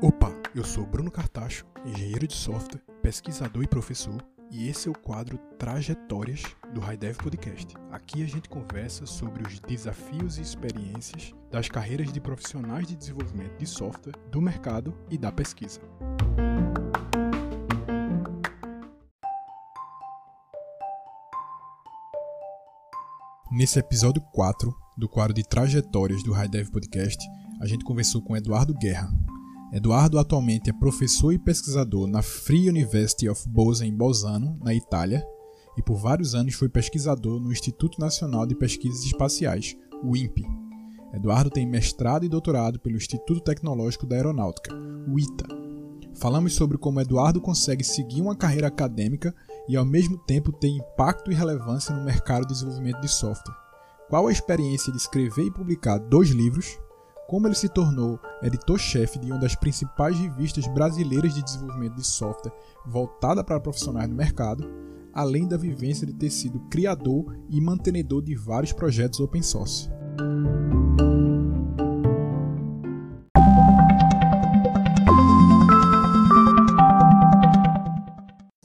Opa, eu sou Bruno Cartacho, engenheiro de software, pesquisador e professor, e esse é o quadro Trajetórias do HighDev Podcast. Aqui a gente conversa sobre os desafios e experiências das carreiras de profissionais de desenvolvimento de software, do mercado e da pesquisa. Nesse episódio 4 do quadro de Trajetórias do HighDev Podcast, a gente conversou com Eduardo Guerra, Eduardo atualmente é professor e pesquisador na Free University of Bolzano em Bolzano, na Itália, e por vários anos foi pesquisador no Instituto Nacional de Pesquisas Espaciais, o INPE. Eduardo tem mestrado e doutorado pelo Instituto Tecnológico da Aeronáutica, o ITA. Falamos sobre como Eduardo consegue seguir uma carreira acadêmica e ao mesmo tempo ter impacto e relevância no mercado de desenvolvimento de software. Qual a experiência de escrever e publicar dois livros, como ele se tornou editor-chefe de uma das principais revistas brasileiras de desenvolvimento de software voltada para profissionais no mercado, além da vivência de ter sido criador e mantenedor de vários projetos open source.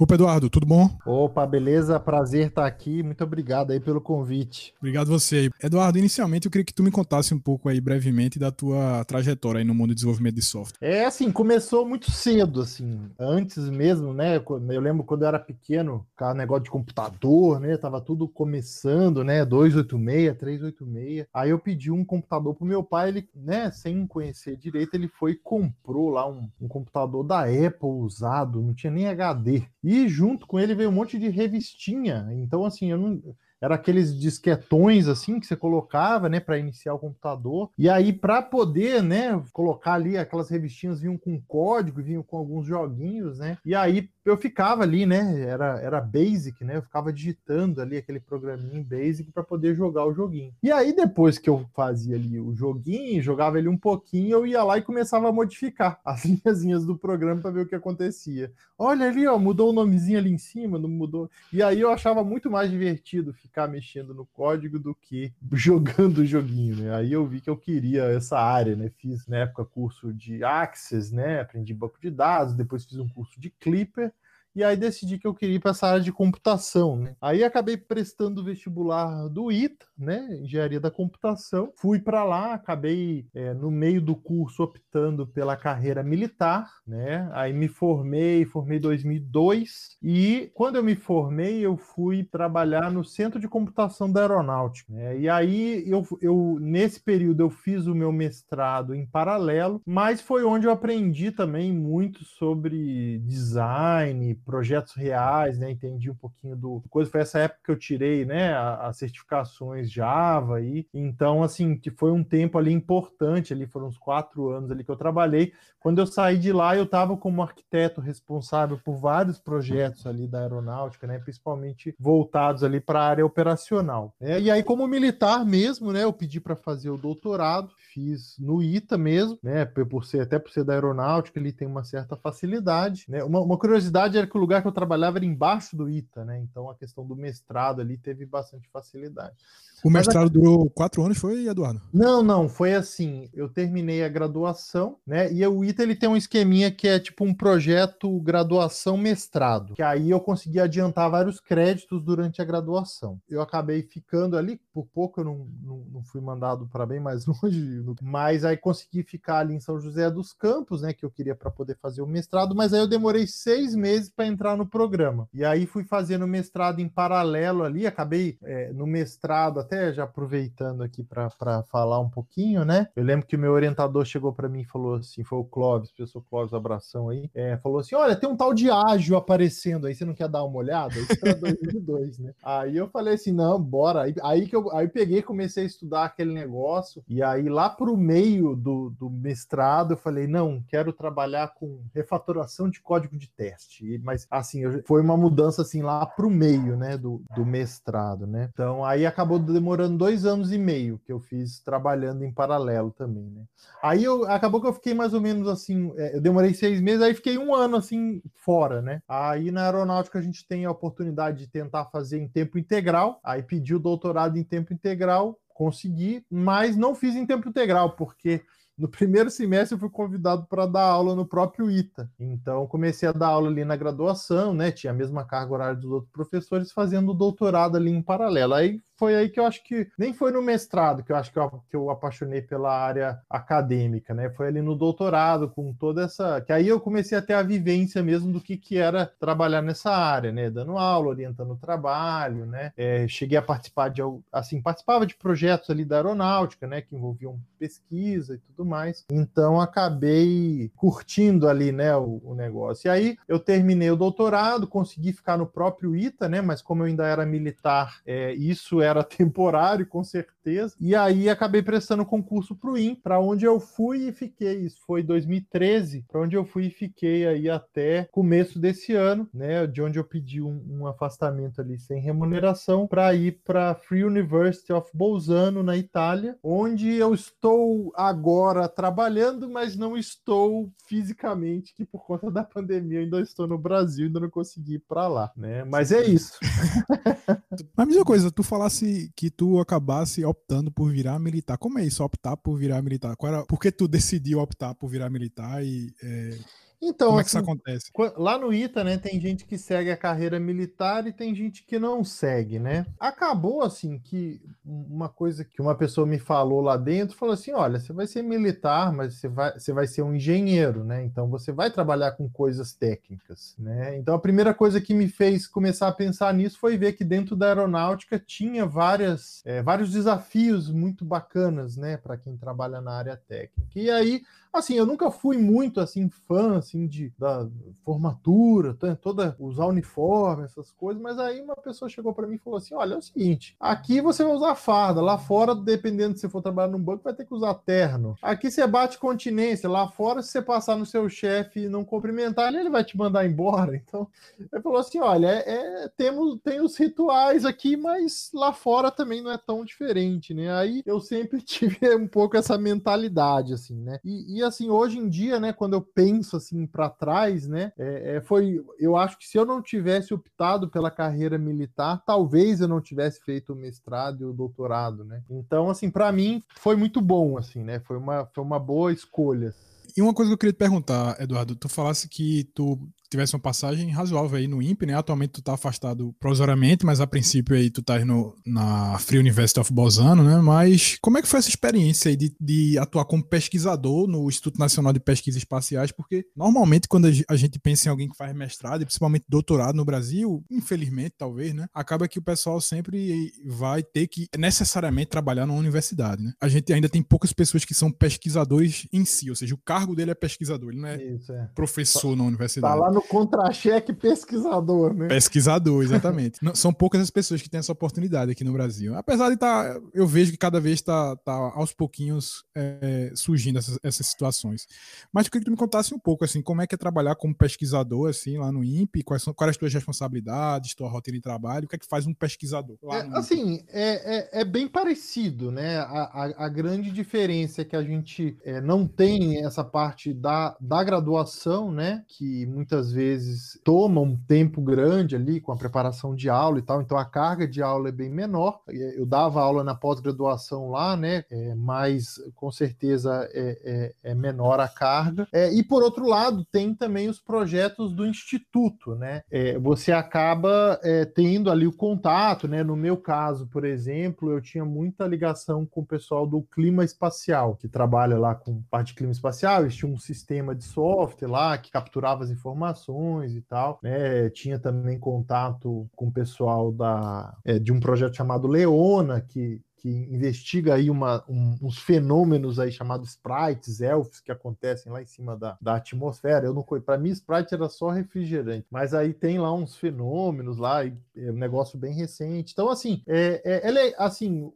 Opa, Eduardo, tudo bom? Opa, beleza? Prazer estar aqui. Muito obrigado aí pelo convite. Obrigado você. Eduardo, inicialmente eu queria que tu me contasse um pouco aí brevemente da tua trajetória aí no mundo de desenvolvimento de software. É, assim, começou muito cedo, assim, antes mesmo, né? Eu lembro quando eu era pequeno, com negócio de computador, né? Tava tudo começando, né? 286, 386. Aí eu pedi um computador pro meu pai, ele, né, sem conhecer direito, ele foi e comprou lá um, um computador da Apple usado, não tinha nem HD. E e junto com ele veio um monte de revistinha. Então, assim, eu não era aqueles disquetões assim que você colocava, né, para iniciar o computador. E aí para poder, né, colocar ali aquelas revistinhas vinham com código, vinham com alguns joguinhos, né? E aí eu ficava ali, né? Era, era basic, né? Eu ficava digitando ali aquele programinha basic para poder jogar o joguinho. E aí, depois que eu fazia ali o joguinho, jogava ele um pouquinho, eu ia lá e começava a modificar as linhazinhas do programa para ver o que acontecia. Olha ali, ó, mudou o nomezinho ali em cima, não mudou. E aí eu achava muito mais divertido ficar mexendo no código do que jogando o joguinho, né? Aí eu vi que eu queria essa área, né? Fiz na época curso de Access, né? Aprendi banco de dados, depois fiz um curso de Clipper e aí decidi que eu queria ir para essa área de computação, né? Aí acabei prestando o vestibular do ITA, né? Engenharia da computação. Fui para lá, acabei é, no meio do curso optando pela carreira militar, né? Aí me formei, formei em 2002 e quando eu me formei eu fui trabalhar no Centro de Computação da Aeronáutica. Né? E aí eu, eu nesse período eu fiz o meu mestrado em paralelo, mas foi onde eu aprendi também muito sobre design projetos reais, né? Entendi um pouquinho do coisa. Foi essa época que eu tirei, né? As certificações Java aí. Então, assim, que foi um tempo ali importante. Ali foram uns quatro anos ali que eu trabalhei. Quando eu saí de lá, eu estava como arquiteto responsável por vários projetos ali da aeronáutica, né? Principalmente voltados ali para a área operacional. Né? E aí, como militar mesmo, né? Eu pedi para fazer o doutorado, fiz no ITA mesmo, né? Por ser até por ser da aeronáutica, ele tem uma certa facilidade. Né? Uma, uma curiosidade era que o lugar que eu trabalhava era embaixo do ITA, né? Então a questão do mestrado ali teve bastante facilidade. O mestrado durou quatro anos, foi, Eduardo? Não, não, foi assim. Eu terminei a graduação, né? E o ITA ele tem um esqueminha que é tipo um projeto graduação mestrado, que aí eu consegui adiantar vários créditos durante a graduação. Eu acabei ficando ali, por pouco eu não, não, não fui mandado para bem mais longe, mas aí consegui ficar ali em São José dos Campos, né? Que eu queria para poder fazer o mestrado, mas aí eu demorei seis meses para entrar no programa. E aí fui fazendo mestrado em paralelo ali, acabei é, no mestrado até já aproveitando aqui para falar um pouquinho, né? Eu lembro que o meu orientador chegou para mim e falou assim: foi o Clóvis, professor Clóvis, abração aí. É, falou assim: olha, tem um tal de ágil aparecendo aí, você não quer dar uma olhada? Isso para 2002, né? Aí eu falei assim: não, bora. Aí, aí que eu aí peguei comecei a estudar aquele negócio, e aí lá pro meio do, do mestrado eu falei: não, quero trabalhar com refatoração de código de teste. Mas assim, foi uma mudança assim lá pro meio, né, do, do mestrado, né? Então aí acabou demorando dois anos e meio que eu fiz trabalhando em paralelo também, né? Aí eu acabou que eu fiquei mais ou menos assim, é, eu demorei seis meses, aí fiquei um ano assim fora, né? Aí na aeronáutica a gente tem a oportunidade de tentar fazer em tempo integral, aí pedi o doutorado em tempo integral, consegui, mas não fiz em tempo integral, porque no primeiro semestre eu fui convidado para dar aula no próprio ITA. Então comecei a dar aula ali na graduação, né? Tinha a mesma carga horária dos outros professores, fazendo doutorado ali em paralelo. Aí foi aí que eu acho que nem foi no mestrado que eu acho que eu, que eu apaixonei pela área acadêmica, né? Foi ali no doutorado com toda essa, que aí eu comecei a ter a vivência mesmo do que que era trabalhar nessa área, né? Dando aula, orientando o trabalho, né? É, cheguei a participar de, assim, participava de projetos ali da aeronáutica, né? Que envolviam pesquisa e tudo mais. Então acabei curtindo ali, né? O, o negócio. E aí eu terminei o doutorado, consegui ficar no próprio ITA, né? Mas como eu ainda era militar, é, isso era era temporário, com certeza. E aí acabei prestando concurso para o IN, para onde eu fui e fiquei. Isso foi 2013, para onde eu fui e fiquei aí até começo desse ano, né? De onde eu pedi um, um afastamento ali sem remuneração para ir para Free University of Bolzano, na Itália, onde eu estou agora trabalhando, mas não estou fisicamente, que por conta da pandemia ainda estou no Brasil, ainda não consegui ir para lá, né? Mas é isso. A mesma coisa, tu falasse que tu acabasse optando por virar militar. Como é isso, optar por virar militar? Qual era, por que tu decidiu optar por virar militar e é, então, Como é que isso assim, acontece? Lá no ITA, né, tem gente que segue a carreira militar e tem gente que não segue, né? Acabou assim que uma coisa que uma pessoa me falou lá dentro, falou assim: olha, você vai ser militar, mas você vai, você vai ser um engenheiro, né? Então você vai trabalhar com coisas técnicas, né? Então a primeira coisa que me fez começar a pensar nisso foi ver que dentro da aeronáutica tinha várias, é, vários desafios muito bacanas, né, para quem trabalha na área técnica. E aí Assim, eu nunca fui muito assim fã assim de da formatura, toda usar uniforme, essas coisas, mas aí uma pessoa chegou para mim e falou assim: "Olha, é o seguinte, aqui você vai usar farda, lá fora, dependendo se for trabalhar num banco, vai ter que usar terno. Aqui você bate continência, lá fora se você passar no seu chefe e não cumprimentar, ele vai te mandar embora". Então, ele falou assim: "Olha, é, é, temos tem os rituais aqui, mas lá fora também não é tão diferente, né?". Aí eu sempre tive um pouco essa mentalidade assim, né? E, e assim, hoje em dia, né, quando eu penso assim para trás, né, é, é, foi, eu acho que se eu não tivesse optado pela carreira militar, talvez eu não tivesse feito o mestrado e o doutorado, né? Então, assim, para mim foi muito bom, assim, né? Foi uma, foi uma boa escolha. E uma coisa que eu queria te perguntar, Eduardo, tu falasse que tu tivesse uma passagem razoável aí no INPE, né? Atualmente tu tá afastado provisoriamente, mas a princípio aí tu tá no, na Free University of Bolzano, né? Mas como é que foi essa experiência aí de, de atuar como pesquisador no Instituto Nacional de Pesquisas Espaciais? Porque normalmente quando a gente pensa em alguém que faz mestrado, e principalmente doutorado no Brasil, infelizmente talvez, né? Acaba que o pessoal sempre vai ter que necessariamente trabalhar numa universidade, né? A gente ainda tem poucas pessoas que são pesquisadores em si, ou seja, o cargo dele é pesquisador, ele não é, Isso, é. professor na universidade. Tá lá no contra-cheque pesquisador, né? Pesquisador, exatamente. Não, são poucas as pessoas que têm essa oportunidade aqui no Brasil. Apesar de estar, tá, eu vejo que cada vez está tá aos pouquinhos é, surgindo essas, essas, situações. Mas eu queria que tu me contasse um pouco, assim, como é que é trabalhar como pesquisador, assim, lá no INPE, quais são quais as tuas responsabilidades, tua rotina de trabalho, o que é que faz um pesquisador? É, assim, é, é, é, bem parecido, né? A, a, a, grande diferença é que a gente é, não tem essa parte da, da graduação, né? Que muitas vezes toma um tempo grande ali com a preparação de aula e tal, então a carga de aula é bem menor. Eu dava aula na pós-graduação lá, né? É, mas com certeza é, é, é menor a carga. É, e por outro lado, tem também os projetos do instituto, né? É, você acaba é, tendo ali o contato, né? No meu caso, por exemplo, eu tinha muita ligação com o pessoal do clima espacial, que trabalha lá com parte de clima espacial, eles tinham um sistema de software lá que capturava as informações informações e tal. Né? Tinha também contato com o pessoal da, é, de um projeto chamado Leona, que, que investiga aí uma, um, uns fenômenos aí chamados sprites, elfos, que acontecem lá em cima da, da atmosfera. Eu não para mim sprite era só refrigerante, mas aí tem lá uns fenômenos lá, e é um negócio bem recente. Então assim, é, é, ela é assim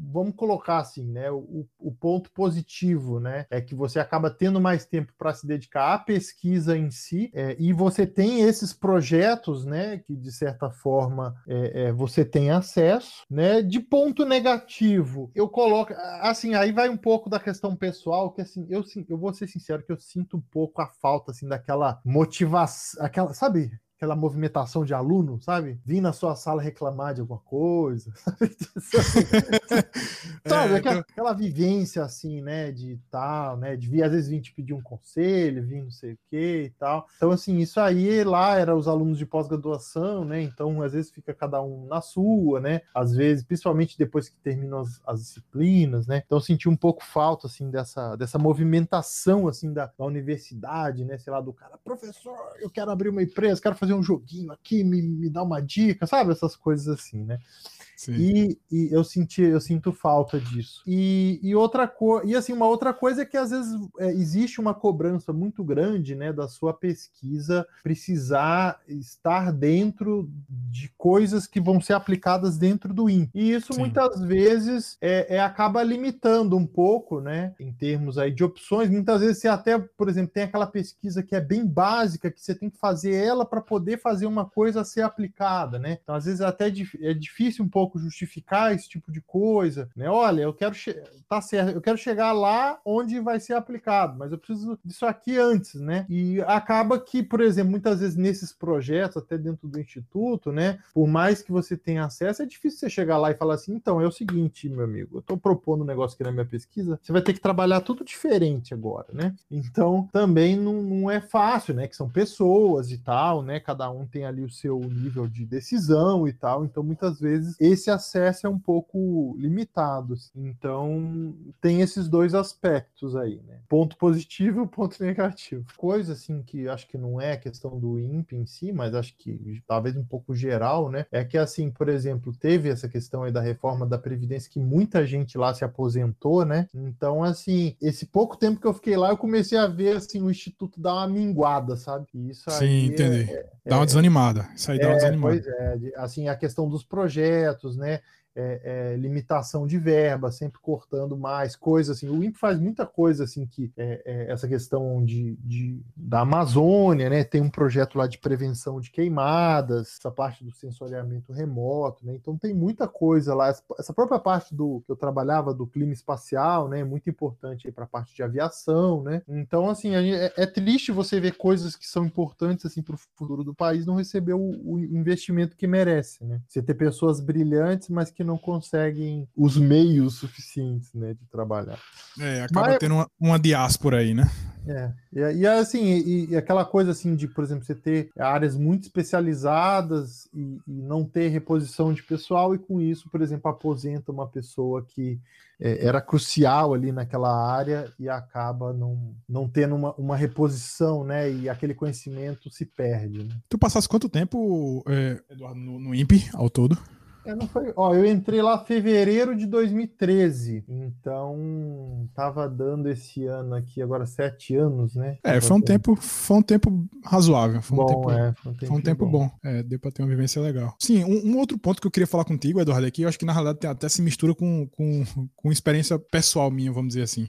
vamos colocar assim, né? O, o, ponto positivo, né? É que você acaba tendo mais tempo para se dedicar à pesquisa em si, é, e você tem esses projetos, né? Que de certa forma é, é, você tem acesso, né? De ponto negativo, eu coloco assim, aí vai um pouco da questão pessoal, que assim, eu, eu vou ser sincero que eu sinto um pouco a falta assim daquela motivação, aquela, sabe? Aquela movimentação de aluno, sabe? Vim na sua sala reclamar de alguma coisa. sabe? É, aquela, então... aquela, vivência assim, né? De tal, né? De vir, às vezes vir te pedir um conselho, vir não sei o que e tal. Então, assim, isso aí lá era os alunos de pós-graduação, né? Então, às vezes fica cada um na sua, né? Às vezes, principalmente depois que terminam as, as disciplinas, né? Então, eu senti um pouco falta, assim, dessa, dessa movimentação, assim, da, da universidade, né? Sei lá, do cara, professor, eu quero abrir uma empresa, quero fazer um joguinho aqui, me, me dá uma dica, sabe? Essas coisas assim, né? E, e, eu senti, eu sinto falta disso. E, e outra coisa, e assim, uma outra coisa é que às vezes é, existe uma cobrança muito grande, né, da sua pesquisa precisar estar dentro de coisas que vão ser aplicadas dentro do IN. E isso Sim. muitas vezes é, é, acaba limitando um pouco, né, em termos aí de opções. Muitas vezes você até, por exemplo, tem aquela pesquisa que é bem básica, que você tem que fazer ela para poder fazer uma coisa ser aplicada, né? Então, às vezes até é difícil um pouco pouco justificar esse tipo de coisa, né? Olha, eu quero tá certo, eu quero chegar lá onde vai ser aplicado, mas eu preciso disso aqui antes, né? E acaba que, por exemplo, muitas vezes nesses projetos, até dentro do instituto, né? Por mais que você tenha acesso, é difícil você chegar lá e falar assim, então é o seguinte, meu amigo, eu estou propondo um negócio aqui na minha pesquisa, você vai ter que trabalhar tudo diferente agora, né? Então também não, não é fácil, né? Que são pessoas e tal, né? Cada um tem ali o seu nível de decisão e tal, então muitas vezes esse esse acesso é um pouco limitado. Assim. Então, tem esses dois aspectos aí, né? Ponto positivo e ponto negativo. Coisa assim que acho que não é questão do INPE em si, mas acho que talvez um pouco geral, né? É que assim, por exemplo, teve essa questão aí da reforma da Previdência que muita gente lá se aposentou, né? Então, assim, esse pouco tempo que eu fiquei lá, eu comecei a ver assim o Instituto dar uma minguada, sabe? E isso Sim, entendi. É, dá uma é, desanimada. Isso aí dá uma é, desanimada. Pois é, assim, a questão dos projetos, né? É, é, limitação de verba, sempre cortando mais coisas assim. O INPE faz muita coisa assim que é, é, essa questão de, de, da Amazônia, né? Tem um projeto lá de prevenção de queimadas, essa parte do sensoriamento remoto, né? Então tem muita coisa lá. Essa própria parte do que eu trabalhava do clima espacial, né? Muito importante para a parte de aviação, né? Então assim é, é, triste você ver coisas que são importantes assim para o futuro do país não receber o, o investimento que merece, né? Você ter pessoas brilhantes, mas que que não conseguem os meios suficientes, né, de trabalhar. É, acaba Mas, tendo uma, uma diáspora aí, né? É, e, e assim, e, e, aquela coisa assim de, por exemplo, você ter áreas muito especializadas e, e, não ter reposição de pessoal, e com isso, por exemplo, aposenta uma pessoa que é, era crucial ali naquela área e acaba não, não tendo uma, uma reposição, né? E aquele conhecimento se perde. Né? Tu passaste quanto tempo, é, Eduardo, no, no INPE ao todo? É, não foi. Ó, eu entrei lá em fevereiro de 2013, então tava dando esse ano aqui agora sete anos, né? É, foi um tempo, foi um tempo razoável, foi um bom, tempo, é, foi um, foi um tempo bom. bom. É, deu para ter uma vivência legal. Sim, um, um, outro ponto que eu queria falar contigo, Eduardo, aqui, eu acho que na realidade até se mistura com, com, com experiência pessoal minha, vamos dizer assim.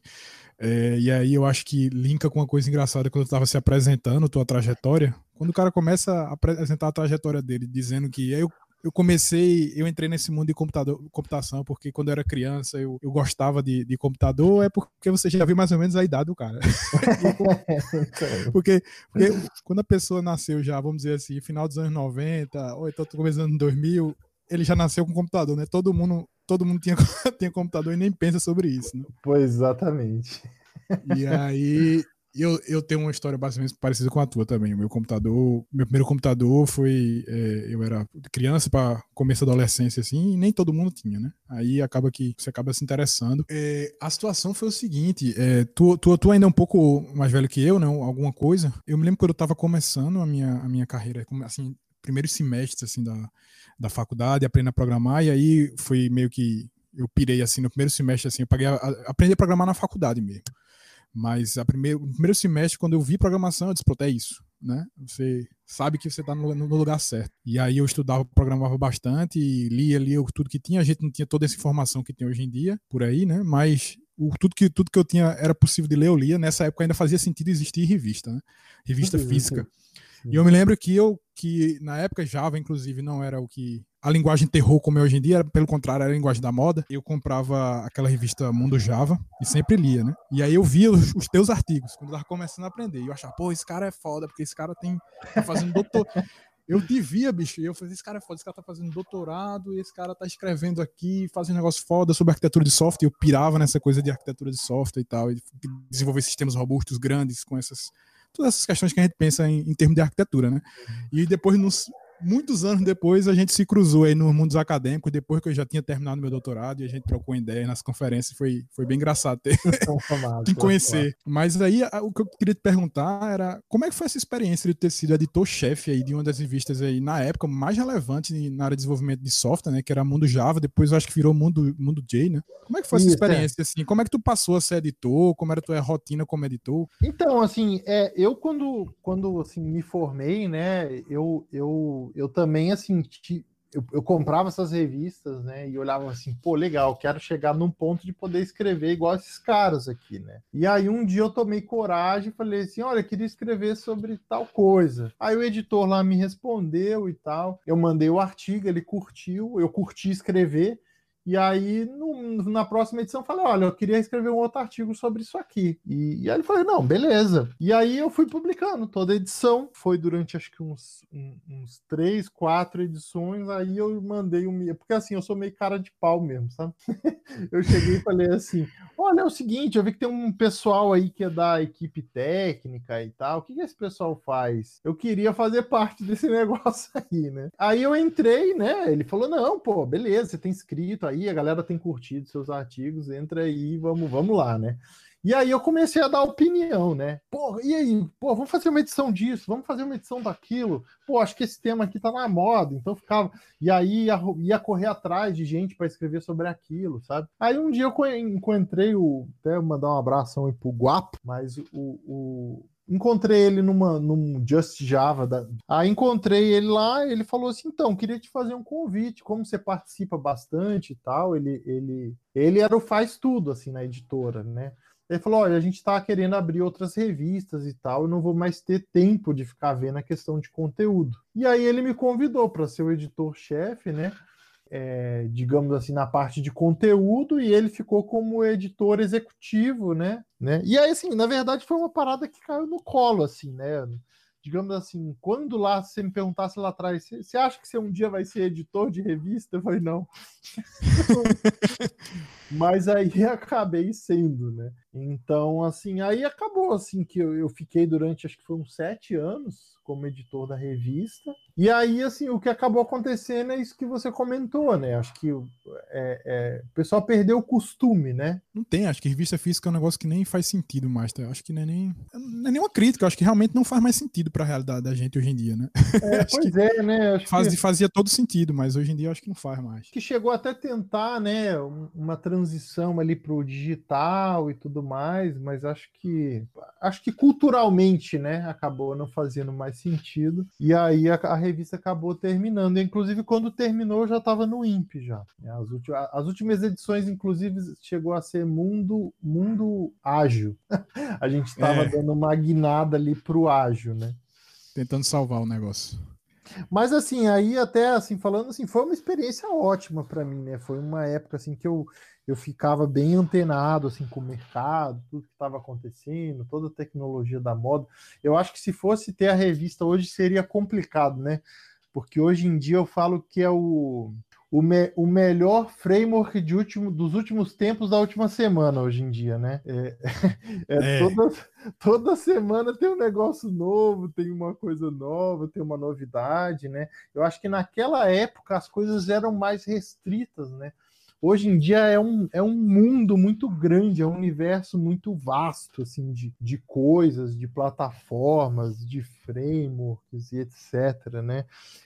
É, e aí eu acho que linka com uma coisa engraçada quando eu estava se apresentando, tua trajetória. Quando o cara começa a apresentar a trajetória dele, dizendo que eu eu comecei, eu entrei nesse mundo de computador, computação, porque quando eu era criança eu, eu gostava de, de computador, é porque você já viu mais ou menos a idade do cara. porque, porque quando a pessoa nasceu já, vamos dizer assim, final dos anos 90, ou então começando em 2000, ele já nasceu com computador, né? Todo mundo, todo mundo tinha, tinha computador e nem pensa sobre isso, né? Pois exatamente. E aí eu, eu tenho uma história basicamente parecida com a tua também. O meu computador, meu primeiro computador foi. É, eu era criança para começo da adolescência, assim, e nem todo mundo tinha, né? Aí acaba que você acaba se interessando. É, a situação foi o seguinte: é, tu, tu, tu ainda é um pouco mais velho que eu, né? Alguma coisa. Eu me lembro quando eu tava começando a minha, a minha carreira, assim, primeiro semestre, assim, da, da faculdade, aprendendo a programar, e aí foi meio que. Eu pirei assim no primeiro semestre, assim, eu paguei a, a, aprendi a programar na faculdade mesmo. Mas a primeiro, no primeiro semestre, quando eu vi programação, eu disse, pronto, é isso. Né? Você sabe que você está no, no, lugar certo. E aí eu estudava, programava bastante, lia, lia tudo que tinha. A gente não tinha toda essa informação que tem hoje em dia, por aí, né? Mas o, tudo, que, tudo que eu tinha era possível de ler, eu lia. Nessa época ainda fazia sentido existir revista, né? Revista física. E eu me lembro que eu, que na época Java, inclusive, não era o que a linguagem terror como é hoje em dia, pelo contrário, era a linguagem da moda. Eu comprava aquela revista Mundo Java e sempre lia, né? E aí eu via os, os teus artigos quando eu tava começando a aprender. E eu achava, pô, esse cara é foda, porque esse cara tem tá fazendo doutor eu te via, bicho, e eu falei, esse cara é foda, esse cara tá fazendo doutorado, e esse cara tá escrevendo aqui, fazendo um negócio foda sobre arquitetura de software, eu pirava nessa coisa de arquitetura de software e tal, e desenvolver sistemas robustos grandes com essas todas essas questões que a gente pensa em, em termos de arquitetura, né? E depois, nos, muitos anos depois, a gente se cruzou aí nos mundos acadêmicos, depois que eu já tinha terminado meu doutorado, e a gente trocou ideia nas conferências, foi, foi bem engraçado ter, te conhecer. Mas aí, o que eu queria te perguntar era, como é que foi essa experiência de ter sido editor-chefe aí de uma das revistas aí, na época, mais relevante na área de desenvolvimento de software, né, que era Mundo Java, depois eu acho que virou Mundo, Mundo J, né? Como é que foi essa Isso, é. experiência, é. assim? Como é que tu passou a ser editor? Como era a tua rotina como editor? Então, assim, é, eu quando, quando assim, me formei, né, eu, eu eu, também, assim, eu, eu, comprava essas revistas, né? E olhava assim, pô, legal, quero chegar num ponto de poder escrever igual esses caras aqui, né? E aí um dia eu tomei coragem e falei assim: olha, queria escrever sobre tal coisa. Aí o editor lá me respondeu e tal. Eu mandei o artigo, ele curtiu, eu curti escrever. E aí, no, na próxima edição, falei: olha, eu queria escrever um outro artigo sobre isso aqui. E, e aí ele falou: não, beleza. E aí eu fui publicando toda a edição. Foi durante acho que uns, um, uns três, quatro edições. Aí eu mandei um. Porque assim, eu sou meio cara de pau mesmo, sabe? eu cheguei e falei assim: olha, é o seguinte, eu vi que tem um pessoal aí que é da equipe técnica e tal. O que, que esse pessoal faz? Eu queria fazer parte desse negócio aí, né? Aí eu entrei, né? Ele falou: não, pô, beleza, você tem escrito aí, a galera tem curtido seus artigos, entra aí, vamos, vamos lá, né? E aí eu comecei a dar opinião, né? Pô, e aí? Pô, vamos fazer uma edição disso, vamos fazer uma edição daquilo. Pô, acho que esse tema aqui tá na moda, então ficava. E aí ia, ia correr atrás de gente para escrever sobre aquilo, sabe? Aí um dia eu encontrei o. Até mandar um abraço aí pro Guapo, mas o, o encontrei ele numa, num Just Java. Da... Aí encontrei ele lá, ele falou assim: então, queria te fazer um convite, como você participa bastante e tal. Ele, ele, ele era o faz tudo, assim, na editora, né? Ele falou: olha, a gente está querendo abrir outras revistas e tal, eu não vou mais ter tempo de ficar vendo a questão de conteúdo. E aí ele me convidou para ser o editor-chefe, né? É, digamos assim, na parte de conteúdo, e ele ficou como editor executivo, né? né? E aí, assim, na verdade, foi uma parada que caiu no colo, assim, né? Digamos assim, quando lá você me perguntasse lá atrás, você acha que você um dia vai ser editor de revista? Eu falei, não. Mas aí acabei sendo, né? Então, assim, aí acabou, assim, que eu, eu fiquei durante, acho que uns sete anos como editor da revista. E aí, assim, o que acabou acontecendo é isso que você comentou, né? Acho que é, é, o pessoal perdeu o costume, né? Não tem, acho que revista física é um negócio que nem faz sentido mais. Tá? Acho que não é nem. Não é nem uma crítica, acho que realmente não faz mais sentido para a realidade da gente hoje em dia, né? É, pois é, né? Acho faz, que... Fazia todo sentido, mas hoje em dia acho que não faz mais. Que chegou até tentar, né, uma transição ali para o digital e tudo mais, mas acho que acho que culturalmente, né, acabou não fazendo mais sentido. E aí a, a revista acabou terminando. Inclusive, quando terminou, já estava no INPE já. As, últimas, as últimas edições, inclusive, chegou a ser Mundo, mundo Ágil. a gente estava é. dando uma guinada ali pro ágil, né? Tentando salvar o negócio. Mas assim, aí até assim, falando assim, foi uma experiência ótima para mim, né? Foi uma época assim que eu eu ficava bem antenado assim com o mercado, tudo que estava acontecendo, toda a tecnologia da moda. Eu acho que se fosse ter a revista hoje seria complicado, né? Porque hoje em dia eu falo que é o, o, me, o melhor framework de último, dos últimos tempos da última semana hoje em dia, né? É, é, é. Toda, toda semana tem um negócio novo, tem uma coisa nova, tem uma novidade, né? Eu acho que naquela época as coisas eram mais restritas, né? Hoje em dia é um, é um mundo muito grande, é um universo muito vasto assim de, de coisas, de plataformas, de frameworks e etc, né?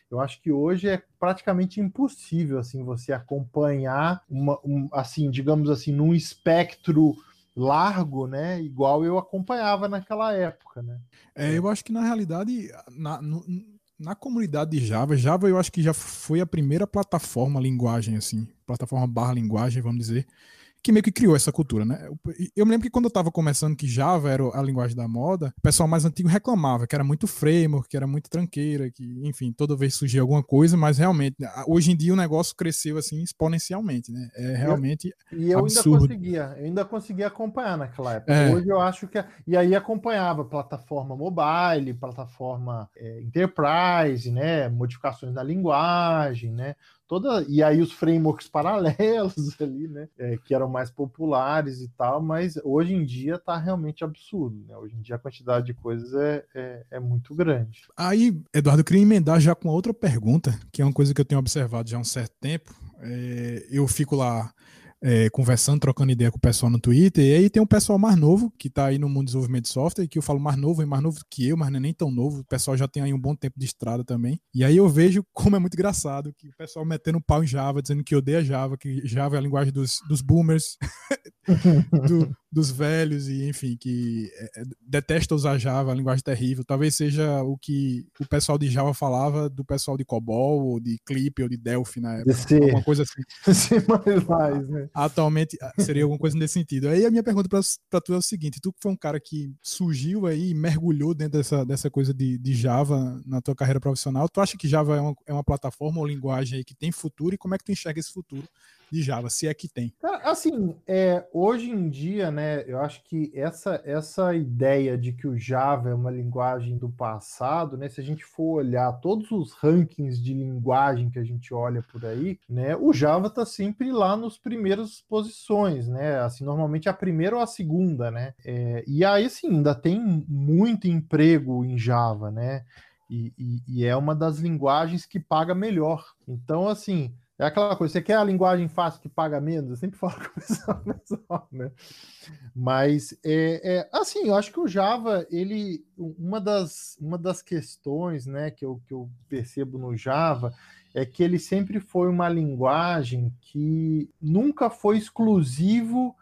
Eu acho que hoje é praticamente impossível assim você acompanhar uma um, assim, digamos assim, num espectro largo, né? Igual eu acompanhava naquela época, né? É, eu acho que na realidade na, no, na comunidade de Java, Java eu acho que já foi a primeira plataforma linguagem, assim, plataforma barra linguagem, vamos dizer, que meio que criou essa cultura, né? Eu me lembro que quando eu estava começando que Java era a linguagem da moda, o pessoal mais antigo reclamava que era muito framework, que era muito tranqueira, que, enfim, toda vez surgia alguma coisa, mas realmente, hoje em dia o negócio cresceu assim exponencialmente, né? É realmente E eu absurdo. ainda conseguia, eu ainda conseguia acompanhar naquela época. É. Hoje eu acho que... E aí acompanhava plataforma mobile, plataforma é, enterprise, né? Modificações da linguagem, né? Toda e aí os frameworks paralelos ali, né, é, que eram mais populares e tal, mas hoje em dia tá realmente absurdo, né? Hoje em dia a quantidade de coisas é, é, é muito grande. Aí, Eduardo, eu queria emendar já com outra pergunta, que é uma coisa que eu tenho observado já há um certo tempo. É, eu fico lá é, conversando, trocando ideia com o pessoal no Twitter, e aí tem um pessoal mais novo que está aí no mundo de desenvolvimento de software, que eu falo mais novo, é mais novo que eu, mas não é nem tão novo, o pessoal já tem aí um bom tempo de estrada também. E aí eu vejo como é muito engraçado que o pessoal metendo pau em Java, dizendo que odeia Java, que Java é a linguagem dos, dos boomers, do, dos velhos e, enfim, que é, é, detesta usar Java, a linguagem terrível. Talvez seja o que o pessoal de Java falava do pessoal de COBOL, ou de Clip, ou de Delphi na época. C. Alguma coisa assim. C++, né? Atualmente ah, seria alguma coisa nesse sentido. Aí a minha pergunta para tu é o seguinte, tu que foi um cara que surgiu aí, mergulhou dentro dessa, dessa coisa de, de Java na tua carreira profissional, tu acha que Java é uma, é uma plataforma ou linguagem aí que tem futuro e como é que tu enxerga esse futuro de Java, se é que tem? Assim, é, hoje em dia, né, eu acho que essa, essa ideia de que o Java é uma linguagem do passado, né, se a gente for olhar todos os rankings de linguagem que a gente olha por aí, né, o Java está sempre lá nos primeiros posições, né, assim, normalmente a primeira ou a segunda, né, é, e aí, sim, ainda tem muito emprego em Java, né, e, e, e é uma das linguagens que paga melhor. Então, assim, é aquela coisa, você quer a linguagem fácil que paga menos? Eu sempre falo com o pessoal, né? Mas, é, é, assim, eu acho que o Java, ele, uma das, uma das questões, né, que eu, que eu percebo no Java é que ele sempre foi uma linguagem que nunca foi exclusivo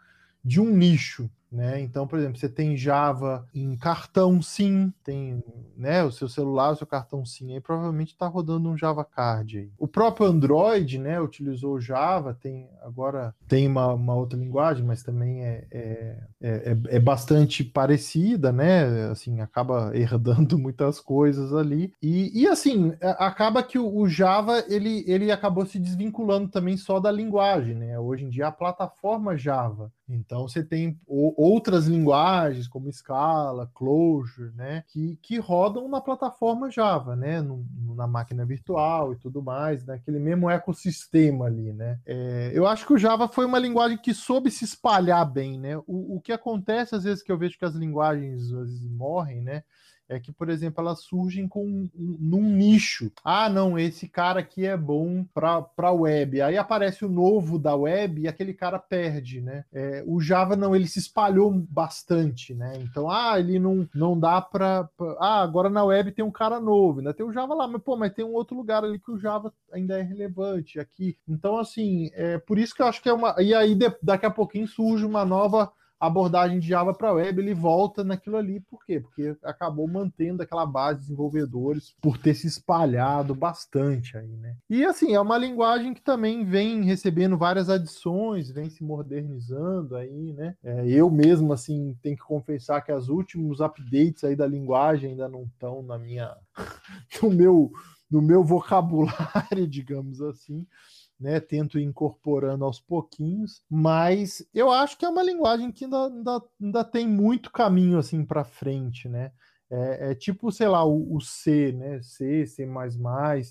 de um nicho, né? Então, por exemplo, você tem Java em cartão SIM, tem né, o seu celular, o seu cartão SIM aí provavelmente está rodando um Java Card. Aí. O próprio Android né, utilizou Java, tem agora tem uma, uma outra linguagem, mas também é, é, é, é, bastante parecida, né? Assim, acaba herdando muitas coisas ali. E, e assim, acaba que o, o Java ele, ele acabou se desvinculando também só da linguagem, né? Hoje em dia a plataforma Java. Então você tem outras linguagens como Scala, Clojure, né, que, que rodam na plataforma Java, né, no, na máquina virtual e tudo mais, naquele mesmo ecossistema ali, né. É, eu acho que o Java foi uma linguagem que soube se espalhar bem, né. O, o que acontece às vezes que eu vejo que as linguagens às vezes morrem, né, é que, por exemplo, elas surgem com um, num nicho. Ah, não, esse cara aqui é bom para web. Aí aparece o novo da web e aquele cara perde, né? É, o Java não, ele se espalhou bastante, né? Então, ah, ele não, não dá para. Ah, agora na web tem um cara novo, ainda tem o Java lá, mas pô, mas tem um outro lugar ali que o Java ainda é relevante aqui. Então, assim, é por isso que eu acho que é uma. E aí, daqui a pouquinho surge uma nova abordagem de Java para web, ele volta naquilo ali. Por quê? Porque acabou mantendo aquela base de desenvolvedores por ter se espalhado bastante aí, né? E assim, é uma linguagem que também vem recebendo várias adições, vem se modernizando aí, né? É, eu mesmo, assim, tenho que confessar que os últimos updates aí da linguagem ainda não estão na minha... no meu no meu vocabulário, digamos assim né? Tento ir incorporando aos pouquinhos, mas eu acho que é uma linguagem que ainda, ainda, ainda tem muito caminho assim para frente, né? É, é, tipo, sei lá, o, o, C, né? C, C,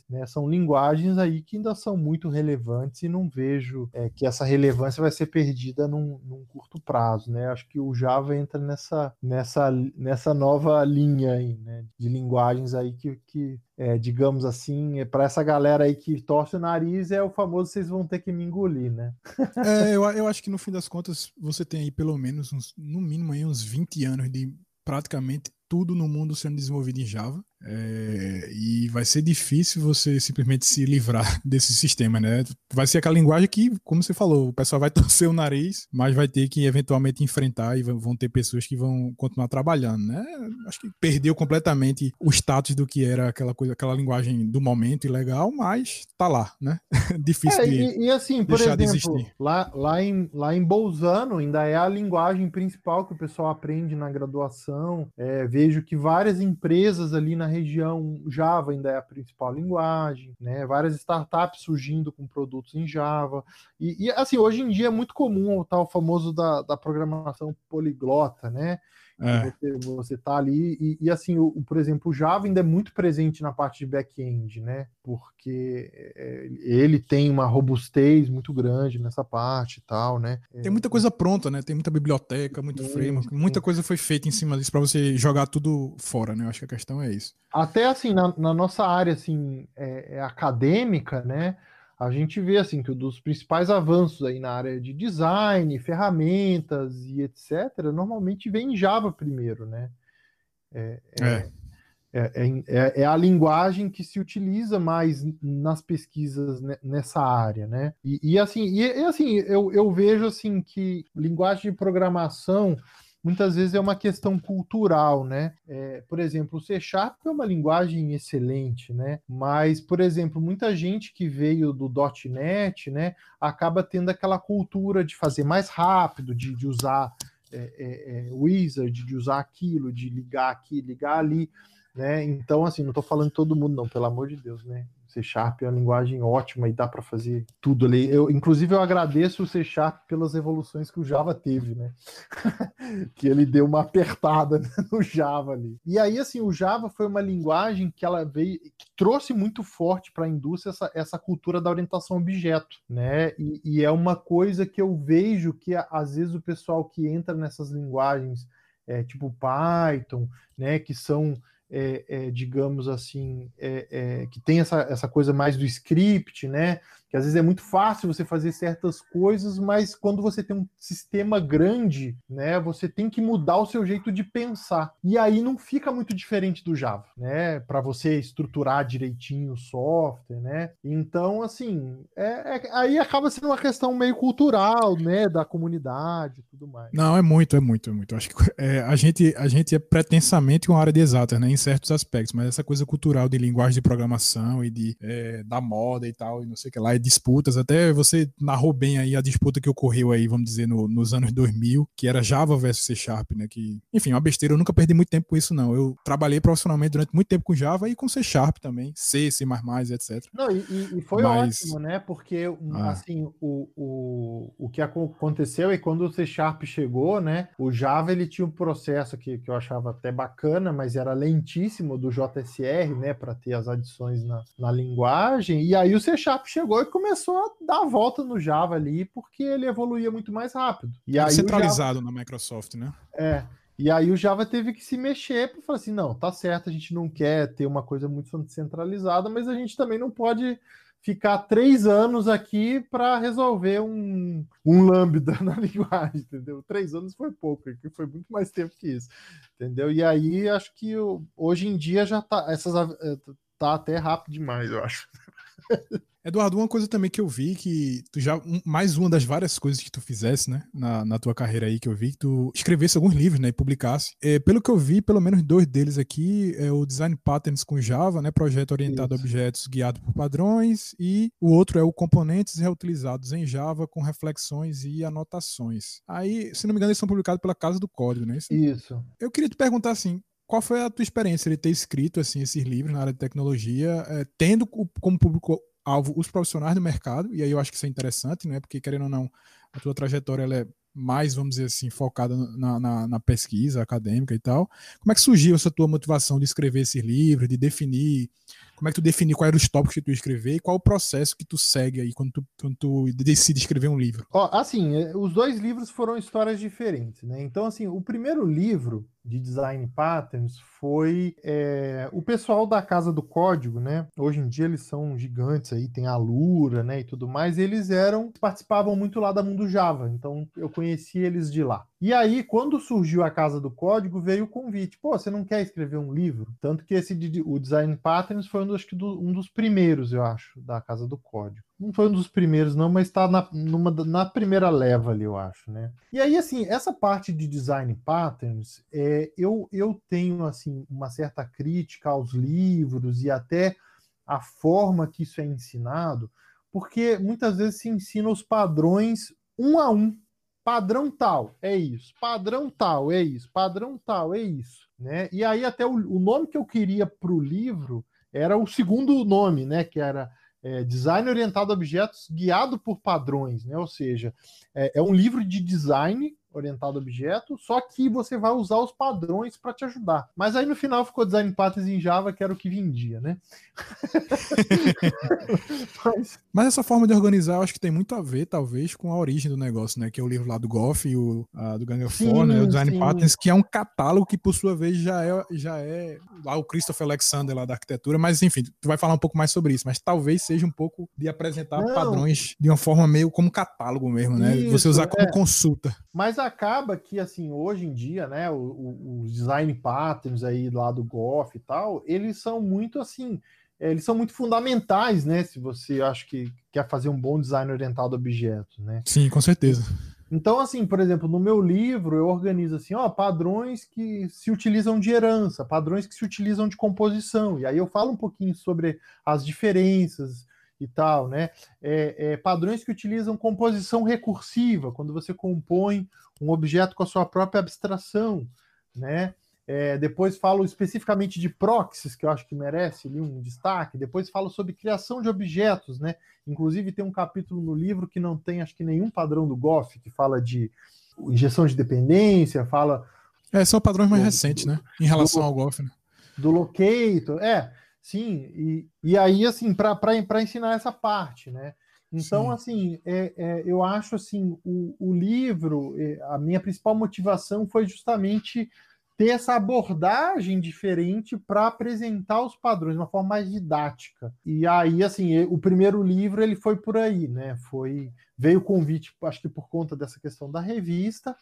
né? São linguagens aí que ainda são muito relevantes e não vejo é, que essa relevância vai ser perdida num, num, curto prazo, né? Acho que o Java entra nessa, nessa, nessa nova linha aí, né? De linguagens aí que, que é, digamos assim, é, para essa galera aí que torce o nariz, é o famoso vocês vão ter que me engolir, né? é, eu, eu acho que no fim das contas você tem aí pelo menos, uns, no mínimo aí uns 20 anos de praticamente tudo no mundo sendo desenvolvido em Java. É, e vai ser difícil você simplesmente se livrar desse sistema, né? Vai ser aquela linguagem que, como você falou, o pessoal vai torcer o nariz, mas vai ter que eventualmente enfrentar e vão ter pessoas que vão continuar trabalhando, né? Acho que perdeu completamente o status do que era aquela coisa, aquela linguagem do momento e legal, mas tá lá, né? difícil é, de e, e assim, por exemplo, lá, lá, em, lá em Bolzano ainda é a linguagem principal que o pessoal aprende na graduação. É, vejo que várias empresas ali na região Java ainda é a principal linguagem, né? Várias startups surgindo com produtos em Java. E, e assim, hoje em dia é muito comum o tal famoso da, da programação poliglota, né? É. Você, você tá ali e, e assim, o, por exemplo, o Java ainda é muito presente na parte de back-end, né? Porque é, ele tem uma robustez muito grande nessa parte e tal, né? Tem muita coisa pronta, né? Tem muita biblioteca, muito framework, muita coisa foi feita em cima disso para você jogar tudo fora, né? Eu acho que a questão é isso. Até assim, na, na nossa área assim, é, é acadêmica, né? A gente vê assim que um dos principais avanços aí na área de design, ferramentas e etc, normalmente vem em Java primeiro, né? É, é, é. é, é a linguagem que se utiliza mais nas pesquisas nessa área, né? E, e assim, e, e, assim eu, eu vejo assim que linguagem de programação muitas vezes é uma questão cultural, né? É, por exemplo, o C Sharp é uma linguagem excelente, né? Mas, por exemplo, muita gente que veio do .NET, né, acaba tendo aquela cultura de fazer mais rápido, de, de usar é, é, é Wizard, de usar aquilo, de ligar aqui, ligar ali, né? Então, assim, não estou falando de todo mundo, não, pelo amor de Deus, né? C Sharp é uma linguagem ótima e dá para fazer tudo ali. Eu, inclusive, eu agradeço o C Sharp pelas evoluções que o Java teve, né? que ele deu uma apertada no Java ali. E aí, assim, o Java foi uma linguagem que ela veio, que trouxe muito forte para a indústria essa, essa cultura da orientação objeto, né? E, e é uma coisa que eu vejo que às vezes o pessoal que entra nessas linguagens, é, tipo Python, né, que são é, é, digamos assim, é, é, que tem essa, essa coisa mais do script, né? Que às vezes é muito fácil você fazer certas coisas, mas quando você tem um sistema grande, né, você tem que mudar o seu jeito de pensar. E aí não fica muito diferente do Java, né, para você estruturar direitinho o software, né? Então, assim, é, é, aí acaba sendo uma questão meio cultural, né, da comunidade e tudo mais. Não, é muito, é muito, é muito. Acho que é, a, gente, a gente é pretensamente uma área de exatas, né, em certos aspectos, mas essa coisa cultural de linguagem de programação e de é, da moda e tal, e não sei o que lá, disputas, até você narrou bem aí a disputa que ocorreu aí, vamos dizer, no, nos anos 2000, que era Java versus C Sharp, né? Que, enfim, uma besteira, eu nunca perdi muito tempo com isso, não. Eu trabalhei profissionalmente durante muito tempo com Java e com C Sharp também, C, C++, etc. Não, e, e foi Mas... ótimo, né? Porque, ah. assim, o, o, o que aconteceu é quando o C Sharp chegou, né? O Java, ele tinha um processo que, que eu achava até bacana, mas era lentíssimo do JSR, né? Para ter as adições na, na linguagem. E aí o C Sharp chegou e começou a dar a volta no Java ali, porque ele evoluía muito mais rápido. E aí centralizado Java... na Microsoft, né? É. E aí o Java teve que se mexer para falar assim, não, tá certo, a gente não quer ter uma coisa muito centralizada, mas a gente também não pode ficar três anos aqui para resolver um, um lambda na linguagem, entendeu? Três anos foi pouco, foi muito mais tempo que isso, entendeu? E aí acho que hoje em dia já tá essas eh, tá até rápido demais, eu acho. Eduardo, uma coisa também que eu vi que tu já. mais uma das várias coisas que tu fizesse, né? Na, na tua carreira aí, que eu vi, que tu escrevesse alguns livros, né? E publicasse. É, pelo que eu vi, pelo menos dois deles aqui, é o Design Patterns com Java, né? Projeto orientado Isso. a objetos guiado por padrões. E o outro é o Componentes Reutilizados em Java com reflexões e anotações. Aí, se não me engano, eles são publicados pela Casa do Código, né? Isso. Eu queria te perguntar assim, qual foi a tua experiência de ter escrito assim esses livros na área de tecnologia, é, tendo como público alvo os profissionais do mercado, e aí eu acho que isso é interessante, né? Porque, querendo ou não, a tua trajetória ela é mais, vamos dizer assim, focada na, na, na, pesquisa acadêmica e tal. Como é que surgiu essa tua motivação de escrever esses livros, de definir, como é que tu definiu quais eram os tópicos que tu escrever e qual o processo que tu segue aí quando tu, quando tu decide escrever um livro? Ó, assim, é, os dois livros foram histórias diferentes, né? Então, assim, o primeiro livro de design patterns foi é, o pessoal da Casa do Código, né? Hoje em dia eles são gigantes aí, tem a Lura, né, e tudo mais. Eles eram participavam muito lá da Mundo Java, então eu conheci eles de lá. E aí, quando surgiu a Casa do Código, veio o convite. Pô, você não quer escrever um livro? Tanto que esse o Design Patterns foi um dos, um dos primeiros, eu acho, da Casa do Código. Não foi um dos primeiros, não, mas está na, na primeira leva ali, eu acho, né? E aí, assim, essa parte de Design Patterns, é, eu, eu tenho, assim, uma certa crítica aos livros e até a forma que isso é ensinado, porque muitas vezes se ensina os padrões um a um padrão tal, é isso, padrão tal, é isso, padrão tal, é isso, né? E aí até o, o nome que eu queria para o livro era o segundo nome, né? Que era é, Design Orientado a Objetos Guiado por Padrões, né? Ou seja, é, é um livro de design orientado a objeto, só que você vai usar os padrões para te ajudar. Mas aí no final ficou design patterns em Java, que era o que vendia, né? Mas... Mas... essa forma de organizar, eu acho que tem muito a ver, talvez, com a origem do negócio, né? Que é o livro lá do Goff e o a, do Gang of Four, né? O Design sim. Patterns, que é um catálogo que, por sua vez, já é, já é lá o Christopher Alexander lá da arquitetura, mas enfim, tu vai falar um pouco mais sobre isso, mas talvez seja um pouco de apresentar Não. padrões de uma forma meio como catálogo mesmo, né? Isso, Você usar como é. consulta. Mas acaba que, assim, hoje em dia, né, os design patterns aí lá do Goff e tal, eles são muito, assim, é, eles são muito fundamentais, né, se você acha que quer fazer um bom design orientado a objetos, né? Sim, com certeza. Então, assim, por exemplo, no meu livro eu organizo assim, ó, padrões que se utilizam de herança, padrões que se utilizam de composição, e aí eu falo um pouquinho sobre as diferenças, e tal, né? É, é, padrões que utilizam composição recursiva, quando você compõe um objeto com a sua própria abstração, né? É, depois falo especificamente de proxies, que eu acho que merece ali um destaque. Depois falo sobre criação de objetos, né? Inclusive tem um capítulo no livro que não tem, acho que nenhum padrão do Goff, que fala de injeção de dependência, fala. É, são padrões mais do, recentes, né? Em relação do, ao Goff, né? Do locator, é. Sim, e, e aí, assim, para ensinar essa parte, né? Então, Sim. assim, é, é, eu acho assim, o, o livro, é, a minha principal motivação foi justamente ter essa abordagem diferente para apresentar os padrões de uma forma mais didática. E aí, assim, o primeiro livro ele foi por aí, né? Foi veio o convite, acho que por conta dessa questão da revista,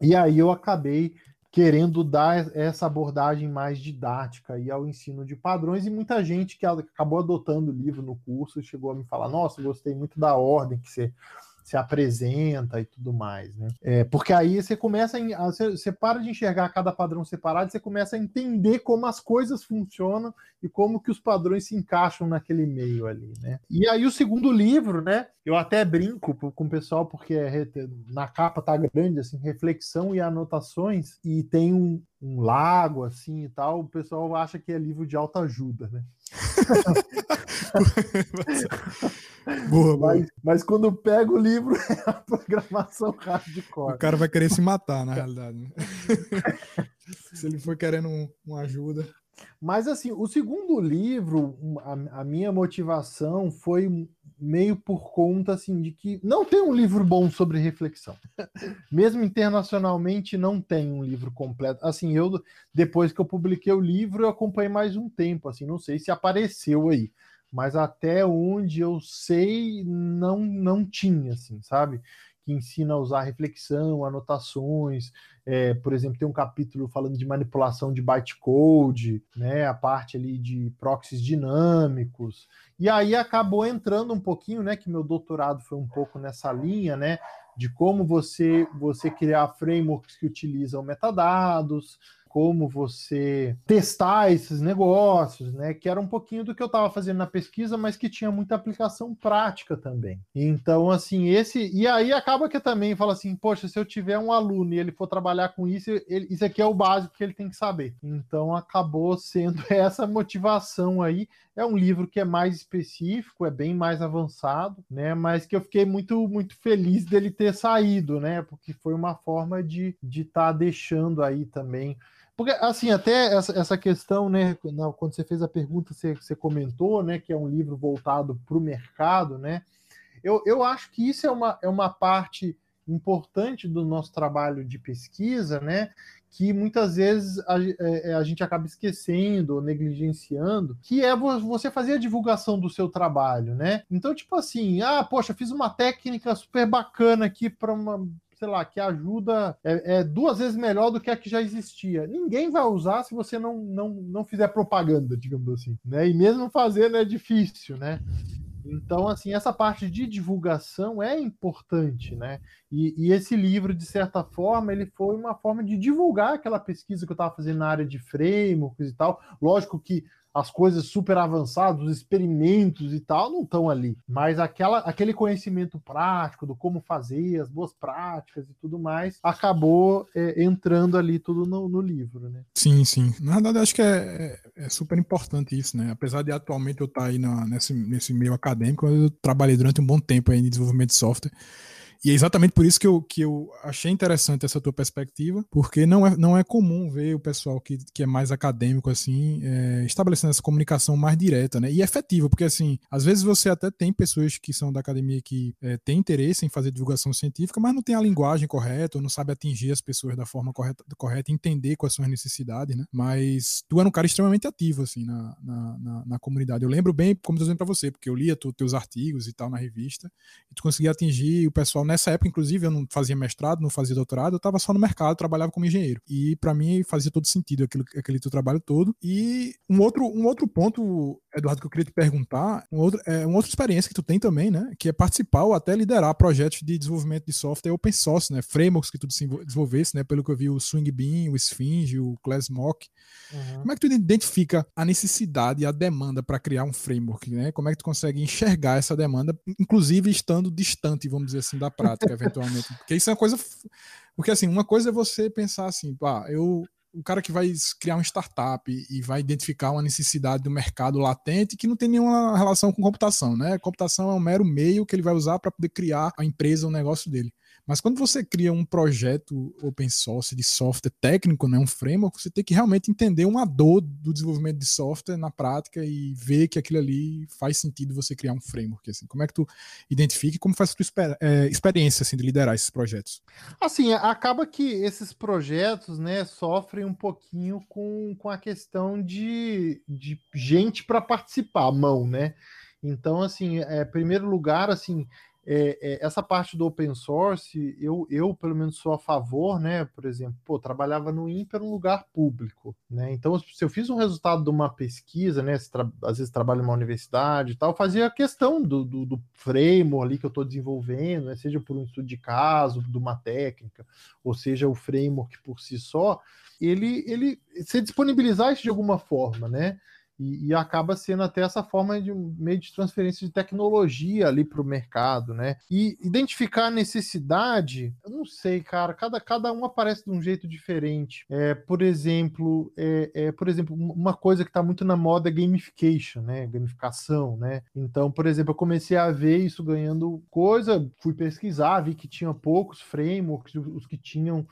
e aí eu acabei querendo dar essa abordagem mais didática aí ao ensino de padrões e muita gente que acabou adotando o livro no curso chegou a me falar: Nossa, gostei muito da ordem que você se apresenta e tudo mais, né? É, porque aí você começa a, você, você para de enxergar cada padrão separado, você começa a entender como as coisas funcionam e como que os padrões se encaixam naquele meio ali, né? E aí o segundo livro, né? Eu até brinco com o pessoal porque é, na capa tá grande assim, reflexão e anotações e tem um, um lago assim e tal, o pessoal acha que é livro de alta ajuda, né? boa, boa. Mas, mas, quando pega o livro, é a programação hardcore. O cara vai querer se matar, na realidade. Né? se ele for querendo um, uma ajuda. Mas assim, o segundo livro, a, a, minha motivação foi meio por conta assim de que não tem um livro bom sobre reflexão. Mesmo internacionalmente não tem um livro completo. Assim, eu depois que eu publiquei o livro, eu acompanhei mais um tempo, assim, não sei se apareceu aí, mas até onde eu sei não não tinha, assim, sabe? que ensina a usar reflexão, anotações. É, por exemplo, tem um capítulo falando de manipulação de bytecode, né, a parte ali de proxies dinâmicos. E aí acabou entrando um pouquinho, né, que meu doutorado foi um pouco nessa linha, né, de como você você criar frameworks que utilizam metadados, como você testar esses negócios, né? Que era um pouquinho do que eu estava fazendo na pesquisa, mas que tinha muita aplicação prática também. Então, assim, esse. E aí acaba que também fala assim: poxa, se eu tiver um aluno e ele for trabalhar com isso, ele... isso aqui é o básico que ele tem que saber. Então, acabou sendo essa motivação aí. É um livro que é mais específico, é bem mais avançado, né? Mas que eu fiquei muito, muito feliz dele ter saído, né? Porque foi uma forma de estar de tá deixando aí também porque, assim, até essa, essa questão, né, quando você fez a pergunta, você, você comentou, né, que é um livro voltado para o mercado, né, eu, eu acho que isso é uma, é uma parte importante do nosso trabalho de pesquisa, né, que muitas vezes a, é, é, a, gente acaba esquecendo ou negligenciando, que é você fazer a divulgação do seu trabalho, né? Então, tipo assim, ah, poxa, fiz uma técnica super bacana aqui para uma sei lá, que ajuda é, é, duas vezes melhor do que a que já existia. Ninguém vai usar se você não, não, não fizer propaganda, digamos assim. Né? E mesmo fazendo é difícil, né? Então, assim, essa parte de divulgação é importante, né? E, e, esse livro, de certa forma, ele foi uma forma de divulgar aquela pesquisa que eu estava fazendo na área de frameworks e tal. Lógico que as coisas super avançadas, os experimentos e tal, não estão ali. Mas aquela, aquele conhecimento prático do como fazer, as boas práticas e tudo mais, acabou é, entrando ali tudo no, no, livro, né? Sim, sim. Na verdade, acho que é, é, é super importante isso, né? Apesar de atualmente eu estar aí na, nesse, nesse meio acadêmico, eu trabalhei durante um bom tempo aí em desenvolvimento de software. E é exatamente por isso que eu, que eu achei interessante essa tua perspectiva, porque não é, não é comum ver o pessoal que, que é mais acadêmico, assim, é, estabelecendo essa comunicação mais direta, né? E efetiva, porque, assim, às vezes você até tem pessoas que são da academia que é, têm interesse em fazer divulgação científica, mas não tem a linguagem correta, ou não sabe atingir as pessoas da forma correta, correta entender quais são as necessidades, né? Mas tu era um cara extremamente ativo, assim, na, na, na, na comunidade. Eu lembro bem, como eu dizendo pra você, porque eu lia tu, teus artigos e tal na revista, e tu conseguia atingir o pessoal nessa época, inclusive, eu não fazia mestrado, não fazia doutorado, eu estava só no mercado, trabalhava como engenheiro. E para mim fazia todo sentido aquilo, aquele teu trabalho todo. E um outro, um outro ponto, Eduardo, que eu queria te perguntar, um outro, é uma outra experiência que tu tem também, né? Que é participar ou até liderar projetos de desenvolvimento de software open source, né? Frameworks que tu desenvolvesse, né? Pelo que eu vi, o Swing Bean, o Sphinge, o Classmock. Uhum. Como é que tu identifica a necessidade e a demanda para criar um framework, né? Como é que tu consegue enxergar essa demanda, inclusive estando distante, vamos dizer assim, da prática, eventualmente? Porque isso é uma coisa. Porque assim, uma coisa é você pensar assim, pá, eu o cara que vai criar uma startup e vai identificar uma necessidade do mercado latente que não tem nenhuma relação com computação, né? Computação é um mero meio que ele vai usar para poder criar a empresa, o negócio dele. Mas quando você cria um projeto open source de software técnico, né, um framework, você tem que realmente entender uma dor do desenvolvimento de software na prática e ver que aquilo ali faz sentido você criar um framework. Assim. Como é que tu identifica e como faz a tua exper é, experiência assim, de liderar esses projetos? Assim, acaba que esses projetos né, sofrem um pouquinho com, com a questão de, de gente para participar, mão, né? Então, assim, é, primeiro lugar, assim, é, é, essa parte do open source, eu, eu pelo menos sou a favor, né? Por exemplo, pô, trabalhava no INPE um lugar público, né? Então, se eu fiz um resultado de uma pesquisa, né? às vezes trabalho em uma universidade e tal, fazia a questão do, do, do framework ali que eu estou desenvolvendo, né? seja por um estudo de caso, de uma técnica, ou seja, o framework por si só, ele, ele se disponibilizar isso de alguma forma, né? E, e, acaba sendo até essa forma de meio de transferência de tecnologia ali para o mercado, né? E identificar a necessidade, eu não sei, cara, cada, cada um aparece de um jeito diferente. É, por exemplo, é, é por exemplo, uma coisa que está muito na moda é gamification, né? Gamificação, né? Então, por exemplo, eu comecei a ver isso ganhando coisa, fui pesquisar, vi que tinha poucos frameworks, os que tinham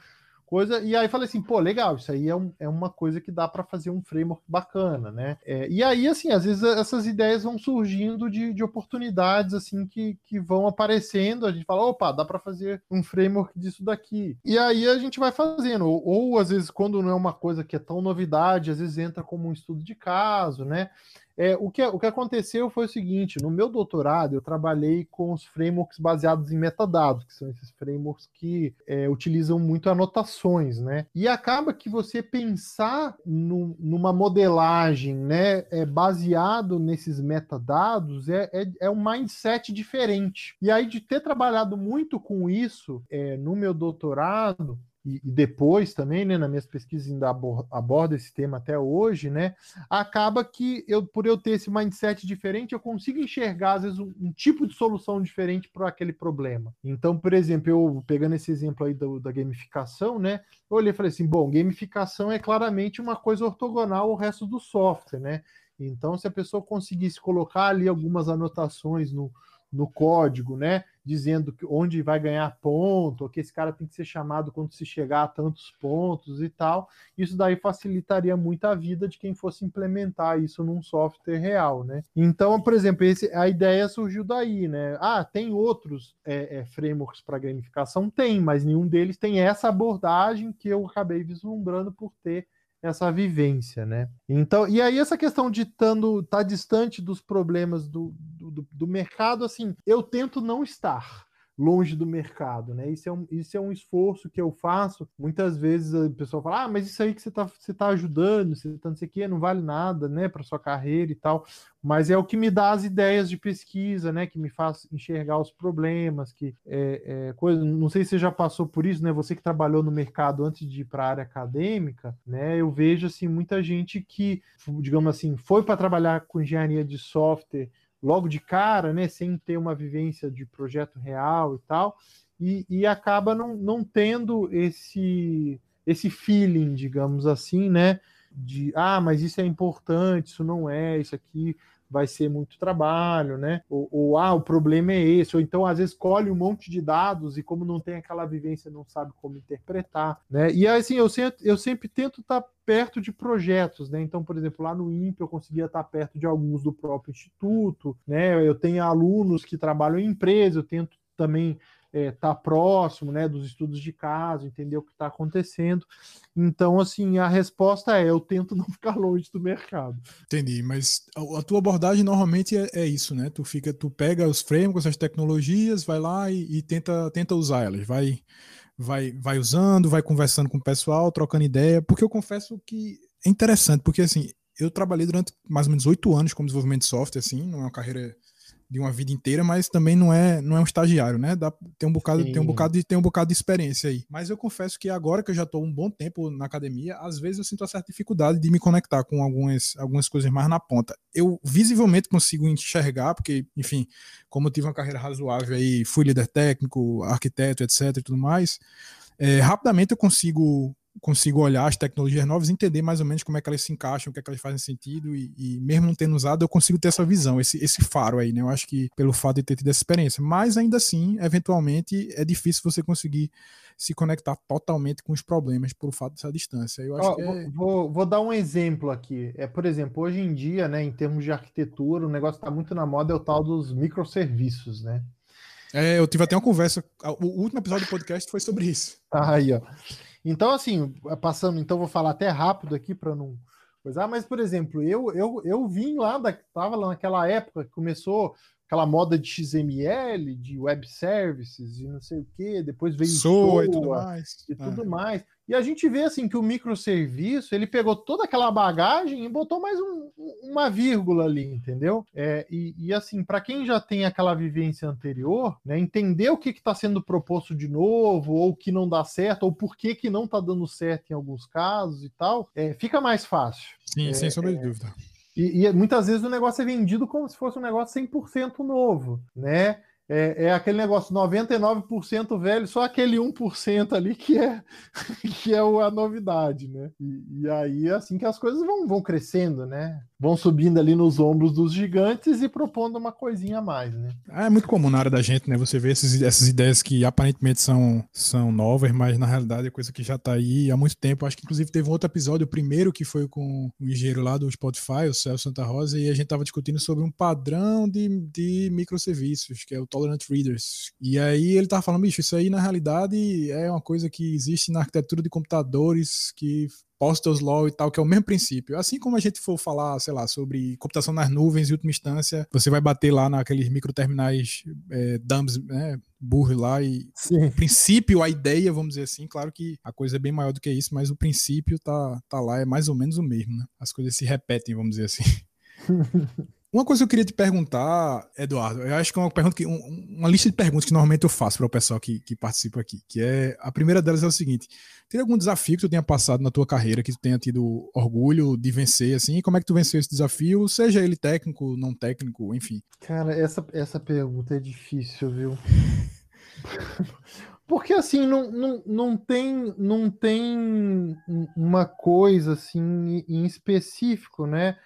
coisa. E aí falei assim, pô, legal, isso aí é, um, é uma coisa que dá para fazer um framework bacana, né? É, e aí, assim, às vezes essas ideias vão surgindo de, de oportunidades, assim, que, que vão aparecendo. A gente fala, opa, dá para fazer um framework disso daqui. E aí a gente vai fazendo. Ou, ou, às vezes, quando não é uma coisa que é tão novidade, às vezes entra como um estudo de caso, né? É, o, que, o que aconteceu foi o seguinte: no meu doutorado, eu trabalhei com os frameworks baseados em metadados, que são esses frameworks que é, utilizam muito anotações, né? E acaba que você pensar no, numa modelagem né, é, baseado nesses metadados é, é, é, um mindset diferente. E aí, de ter trabalhado muito com isso é, no meu doutorado, e, e, depois também, né, nas minhas pesquisas ainda abordo esse tema até hoje, né, acaba que eu, por eu ter esse mindset diferente, eu consigo enxergar às vezes um, um tipo de solução diferente para aquele problema. Então, por exemplo, eu pegando esse exemplo aí do, da gamificação, né, eu olhei e falei assim, bom, gamificação é claramente uma coisa ortogonal ao resto do software, né? Então, se a pessoa conseguisse colocar ali algumas anotações no, no código, né? Dizendo que onde vai ganhar ponto, ou que esse cara tem que ser chamado quando se chegar a tantos pontos e tal. Isso daí facilitaria muito a vida de quem fosse implementar isso num software real, né? Então, por exemplo, esse, a ideia surgiu daí, né? Ah, tem outros é, é, frameworks para gamificação? Tem, mas nenhum deles tem essa abordagem que eu acabei vislumbrando por ter essa vivência, né? Então, e aí essa questão de estando tá distante dos problemas do, do, do mercado, assim, eu tento não estar. Longe do mercado, né? Isso é um, isso é um esforço que eu faço. Muitas vezes a pessoa fala, ah, mas isso aí que você está você tá ajudando, você tá não sei o quê, não vale nada, né, para sua carreira e tal. Mas é o que me dá as ideias de pesquisa, né, que me faz enxergar os problemas, que é, é coisa. Não sei se você já passou por isso, né? Você que trabalhou no mercado antes de ir para a área acadêmica, né? Eu vejo assim muita gente que, digamos assim, foi para trabalhar com engenharia de software logo de cara, né, sem ter uma vivência de projeto real e tal, e, e acaba não, não tendo esse, esse feeling, digamos assim, né, de ah, mas isso é importante, isso não é, isso aqui vai ser muito trabalho, né? Ou, ou, ah, o problema é esse, ou então às vezes colhe um monte de dados e como não tem aquela vivência não sabe como interpretar, né? E assim, eu sempre, eu sempre tento estar tá perto de projetos, né? Então, por exemplo, lá no INPE eu conseguia estar tá perto de alguns do próprio instituto, né? Eu tenho alunos que trabalham em empresa, eu tento também estar é, tá próximo né, dos estudos de caso, entender o que está acontecendo. Então, assim, a resposta é: eu tento não ficar longe do mercado. Entendi, mas a, a tua abordagem normalmente é, é, isso, né? Tu fica, tu pega os frameworks, as tecnologias, vai lá e, e tenta, tenta usar elas, vai, vai, vai usando, vai conversando com o pessoal, trocando ideia, porque eu confesso que é interessante, porque assim, eu trabalhei durante mais ou menos oito anos como desenvolvimento de software, assim, não é uma carreira de uma vida inteira, mas também não é não é um estagiário, né? Dá, tem um bocado tem um bocado de tem um bocado de experiência aí. Mas eu confesso que agora que eu já estou um bom tempo na academia, às vezes eu sinto uma certa dificuldade de me conectar com algumas algumas coisas mais na ponta. Eu visivelmente consigo enxergar, porque enfim, como eu tive uma carreira razoável aí, fui líder técnico, arquiteto, etc e tudo mais, é, rapidamente eu consigo consigo olhar as tecnologias novas, entender mais ou menos como é que elas se encaixam, o que é que elas fazem sentido, e, e, mesmo não tendo usado, eu consigo ter essa visão, esse, esse faro aí, né? Eu acho que pelo fato de ter tido essa experiência. Mas ainda assim, eventualmente, é difícil você conseguir se conectar totalmente com os problemas por fato dessa distância. Eu acho oh, que é... vou, vou dar um exemplo aqui. É, por exemplo, hoje em dia, né, em termos de arquitetura, o negócio está muito na moda é o tal dos microserviços, né? É, eu tive até uma conversa. O último episódio do podcast foi sobre isso. Aí, ó. Então, assim, passando, então vou falar até rápido aqui para não coisar, mas, por exemplo, eu, eu, eu vim lá, da, tava lá naquela época que começou aquela moda de XML, de web services e não sei o que, depois veio Soa e tudo mais. E tudo é. mais. E a gente vê assim que o microserviço ele pegou toda aquela bagagem e botou mais um, uma vírgula ali, entendeu? É, e, e, assim, para quem já tem aquela vivência anterior, né, entender o que está sendo proposto de novo, ou o que não dá certo, ou por que, que não está dando certo em alguns casos e tal, é, fica mais fácil. Sim, é, sem sombra de dúvida. E, e, muitas vezes o negócio é vendido como se fosse um negócio 100% novo, né? É, é, aquele negócio 99% velho, só aquele 1% ali que é que é a novidade, né? E, e, aí é assim que as coisas vão, vão crescendo, né? Vão subindo ali nos ombros dos gigantes e propondo uma coisinha a mais, né? É muito comum na área da gente, né? Você vê esses, essas ideias que aparentemente são, são novas, mas na realidade é coisa que já está aí há muito tempo. Acho que inclusive teve um outro episódio, o primeiro que foi com o engenheiro lá do Spotify, o Celso Santa Rosa, e a gente estava discutindo sobre um padrão de, de microserviços, que é o Tolerant Readers. E aí ele tava falando, bicho, isso aí na realidade é uma coisa que existe na arquitetura de computadores que Posters Law e tal, que é o mesmo princípio. Assim como a gente for falar, sei lá, sobre computação nas nuvens, em última instância, você vai bater lá naqueles microterminais é, dumps, né, burro lá e Sim. o princípio, a ideia, vamos dizer assim, claro que a coisa é bem maior do que isso, mas o princípio tá, tá lá, é mais ou menos o mesmo, né? As coisas se repetem, vamos dizer assim. Uma coisa que eu queria te perguntar, Eduardo, eu acho que é uma pergunta que um, uma lista de perguntas que normalmente eu faço para o pessoal que, que participa aqui, que é a primeira delas é o seguinte: tem algum desafio que tu tenha passado na tua carreira que tu tenha tido orgulho de vencer assim? Como é que tu venceu esse desafio, seja ele técnico, não técnico, enfim? Cara, essa essa pergunta é difícil, viu? Porque assim, não, não, não, tem, não tem uma coisa assim em específico, né?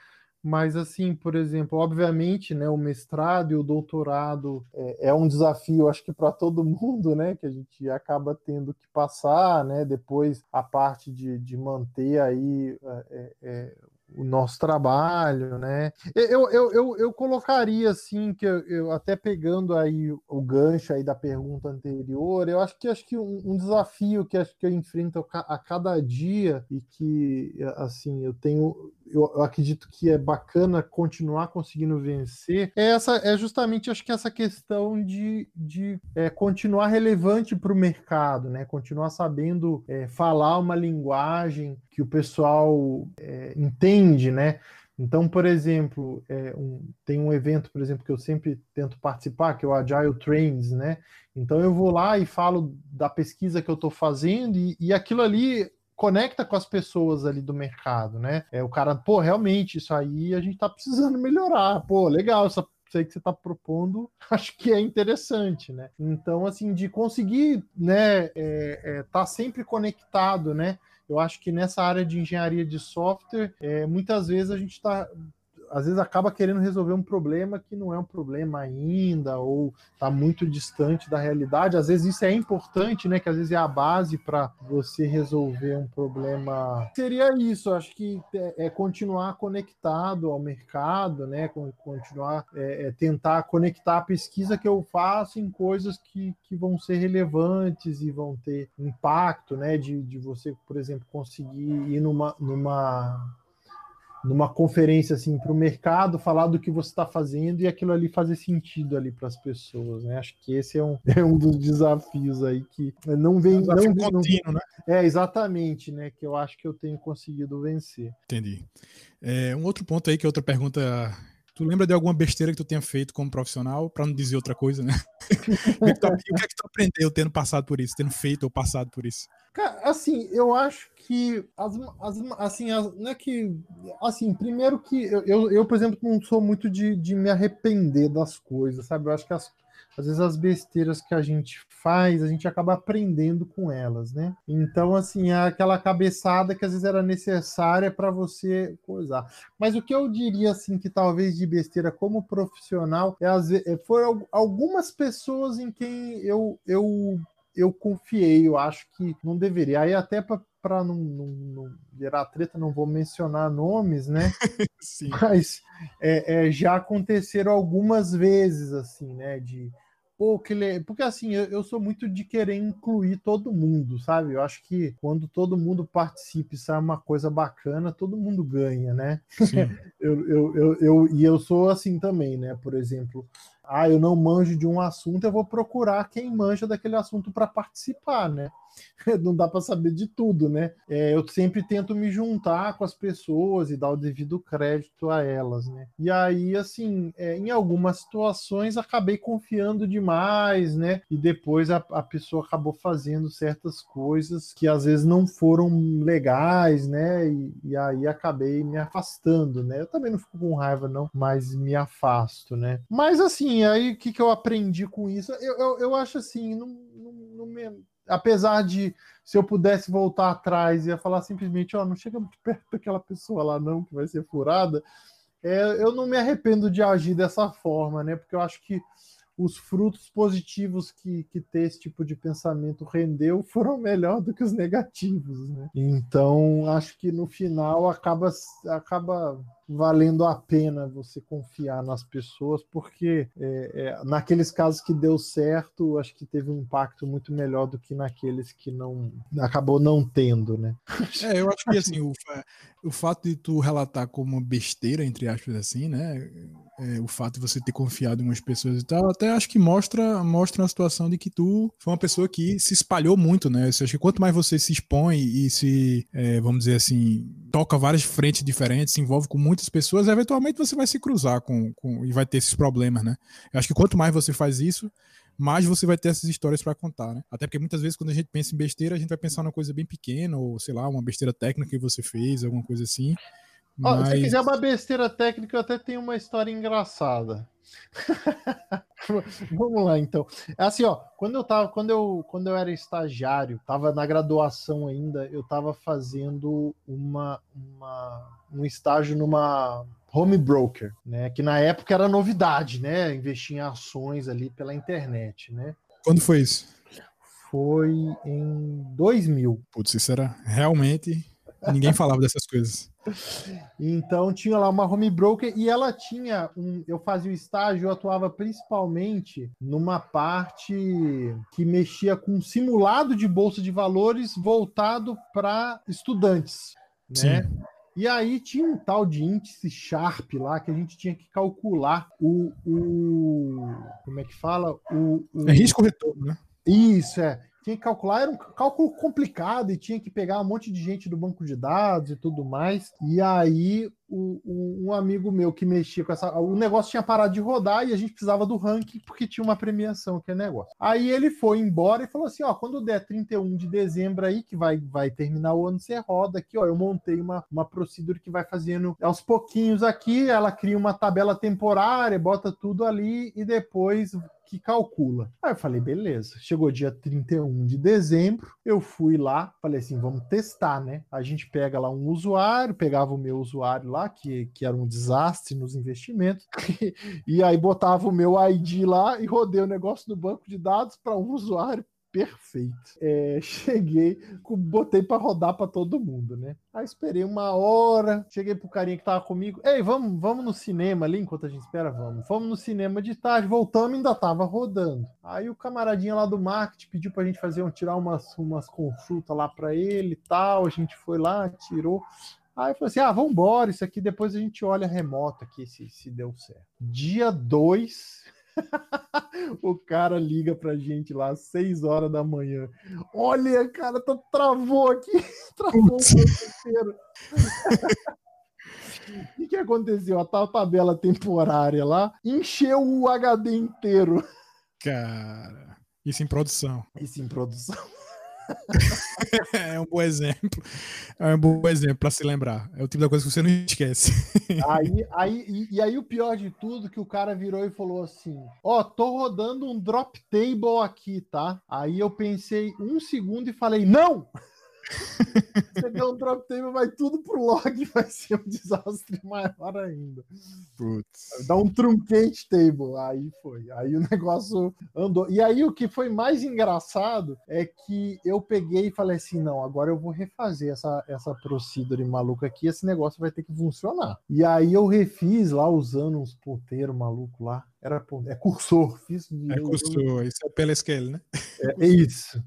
Mas, assim, por exemplo, obviamente, né, o mestrado e o doutorado é, é um desafio, acho que para todo mundo, né, que a gente acaba tendo que passar, né, depois a parte de, de manter aí é, é, o nosso trabalho, né? Eu, eu, eu, eu colocaria assim que eu, eu, até pegando aí o gancho aí da pergunta anterior, eu acho que acho que um, um, desafio que acho que eu enfrento a cada dia e que assim eu tenho eu, acredito que é bacana continuar conseguindo vencer, é, essa, é justamente, acho que essa questão de, de é, continuar relevante para o mercado, né? Continuar sabendo é, falar uma linguagem que o pessoal é, entende, né? Então, por exemplo, é, um, tem um evento, por exemplo, que eu sempre tento participar, que é o Agile Trains, né? Então eu vou lá e falo da pesquisa que eu estou fazendo e, e aquilo ali conecta com as pessoas ali do mercado, né? É o cara, pô, realmente isso aí a gente tá precisando melhorar. Pô, legal, essa aí que você está propondo, acho que é interessante, né? Então, assim, de conseguir, né, é, é, tá sempre conectado, né? Eu acho que nessa área de engenharia de software, é, muitas vezes a gente está às vezes acaba querendo resolver um problema que não é um problema ainda, ou está muito distante da realidade. Às vezes isso é importante, né? Que às vezes é a base para você resolver um problema. Seria isso, acho que é, é continuar conectado ao mercado, né? Continuar é, é tentar conectar a pesquisa que eu faço em coisas que, que vão ser relevantes e vão ter impacto, né? De, de você, por exemplo, conseguir ir numa, numa numa conferência assim para o mercado, falar do que você está fazendo e aquilo ali fazer sentido ali para as pessoas, né? Acho que esse é um, é um dos desafios aí que não vem, não, vem contínuo, não, né? É exatamente, né? Que eu acho que eu tenho conseguido vencer. Entendi. É, um outro ponto aí que é outra pergunta Tu lembra de alguma besteira que tu tenha feito como profissional, para não dizer outra coisa, né? o, que é que tu aprendeu tendo passado por isso, tendo feito ou passado por isso? Cara, assim, eu acho que as, as assim, as, não é que assim, primeiro que eu, eu, eu, por exemplo, não sou muito de, de me arrepender das coisas, sabe? Eu acho que as, às vezes as besteiras que a gente faz, a gente acaba aprendendo com elas, né? Então, assim, é aquela cabeçada que às vezes era necessária para você coisar. Mas o que eu diria, assim, que talvez de besteira como profissional, é, é foram algumas pessoas em quem eu, eu eu confiei, eu acho que não deveria. Aí até para não, não, não, virar treta, não vou mencionar nomes, né? Sim. Mas é, é, já aconteceram algumas vezes, assim, né? De pô, que le... porque assim, eu, eu, sou muito de querer incluir todo mundo, sabe? Eu acho que quando todo mundo participa e é uma coisa bacana, todo mundo ganha, né? eu, eu, eu, eu, e eu sou assim também, né? Por exemplo, ah, eu não manjo de um assunto, eu vou procurar quem manja daquele assunto para participar, né? Não dá para saber de tudo, né? É, eu sempre tento me juntar com as pessoas e dar o devido crédito a elas, né? E aí, assim, é, em algumas situações acabei confiando demais, né? E depois a, a pessoa acabou fazendo certas coisas que às vezes não foram legais, né? E, e aí acabei me afastando, né? Eu também não fico com raiva, não, mas me afasto, né? Mas assim, aí o que, que eu aprendi com isso? Eu, eu, eu acho assim, não, não, não me... apesar de se eu pudesse voltar atrás e falar simplesmente, ó, oh, não chega muito perto daquela pessoa lá não, que vai ser furada, é, eu não me arrependo de agir dessa forma, né? Porque eu acho que os frutos positivos que, que ter esse tipo de pensamento rendeu foram melhor do que os negativos, né? Então, acho que no final acaba, acaba valendo a pena você confiar nas pessoas, porque é, é, naqueles casos que deu certo, acho que teve um impacto muito melhor do que naqueles que não acabou não tendo, né? É, eu acho que assim, o, o fato de tu relatar como besteira, entre aspas, assim, né? É, o fato de você ter confiado em umas pessoas e tal, até acho que mostra, mostra uma situação de que tu foi uma pessoa que se espalhou muito, né? Eu acho que quanto mais você se expõe e se, é, vamos dizer assim, toca várias frentes diferentes, se envolve com muitas pessoas, eventualmente você vai se cruzar com, com e vai ter esses problemas, né? Eu acho que quanto mais você faz isso, mais você vai ter essas histórias para contar, né? Até porque muitas vezes quando a gente pensa em besteira, a gente vai pensar numa coisa bem pequena, ou sei lá, uma besteira técnica que você fez, alguma coisa assim. Mas... se quiser uma besteira técnica, eu até tenho uma história engraçada. Vamos lá, então. É assim, ó, quando eu tava, quando eu, quando eu era estagiário, tava na graduação ainda, eu tava fazendo uma, uma um estágio numa home broker, né? Que na época era novidade, né? Investir em ações ali pela internet, né? Quando foi isso? Foi em 2000. Putz, isso era realmente ninguém falava dessas coisas. Então tinha lá uma home broker e ela tinha um. Eu fazia o estágio, eu atuava principalmente numa parte que mexia com simulado de bolsa de valores voltado para estudantes. Né? Sim. E aí tinha um tal de índice Sharp lá que a gente tinha que calcular o. o como é que fala? O, o... É risco retorno, né? Isso, é tinha que calcular, era um cálculo complicado e tinha que pegar um monte de gente do banco de dados e tudo mais. E aí, o, o, um amigo meu que mexia com essa. O negócio tinha parado de rodar e a gente precisava do ranking porque tinha uma premiação que é negócio. Aí ele foi embora e falou assim: ó, quando der 31 de dezembro aí, que vai, vai terminar o ano, você roda aqui, ó. Eu montei uma, uma procedure que vai fazendo aos pouquinhos aqui, ela cria uma tabela temporária, bota tudo ali e depois que calcula. Aí eu falei, beleza. Chegou dia 31 de dezembro, eu fui lá, falei assim, vamos testar, né? A gente pega lá um usuário, pegava o meu usuário lá, que, que era um desastre nos investimentos, e aí botava o meu ID lá e rodei o negócio no banco de dados para um usuário perfeito. É, cheguei, botei para rodar para todo mundo, né? Aí esperei uma hora, cheguei pro carinha que tava comigo. Ei, vamos, vamos no cinema ali enquanto a gente espera, vamos. Fomos no cinema de tarde, voltamos ainda tava rodando. Aí o camaradinha lá do marketing pediu pra gente fazer um tirar umas, umas consultas lá para ele e tal. A gente foi lá, tirou. Aí falou assim: ah, vamos embora, isso aqui depois a gente olha remoto aqui se, se deu certo. Dia 2, o cara liga pra gente lá às 6 horas da manhã. Olha, cara, tá, travou aqui, travou Putz. o inteiro. O que, que aconteceu? A tal tabela temporária lá encheu o HD inteiro. Cara, isso em produção. Isso em produção. é um bom exemplo. É um bom exemplo para se lembrar. É o tipo da coisa que você não esquece. aí, aí, e, e, aí o pior de tudo que o cara virou e falou assim: Ó, oh, tô rodando um drop table aqui, tá? Aí eu pensei um segundo e falei: Não! Você deu um drop table, vai tudo pro log, vai ser um desastre maior ainda. Putz. Dá um truncate table. Aí foi. Aí o negócio andou. E aí o que foi mais engraçado é que eu peguei e falei assim: não, agora eu vou refazer essa, essa procedure maluca aqui, esse negócio vai ter que funcionar. E aí eu refiz lá usando uns ponteiros malucos lá. Era é cursor, fiz. É cursor, isso é pela scale, né? É, é isso.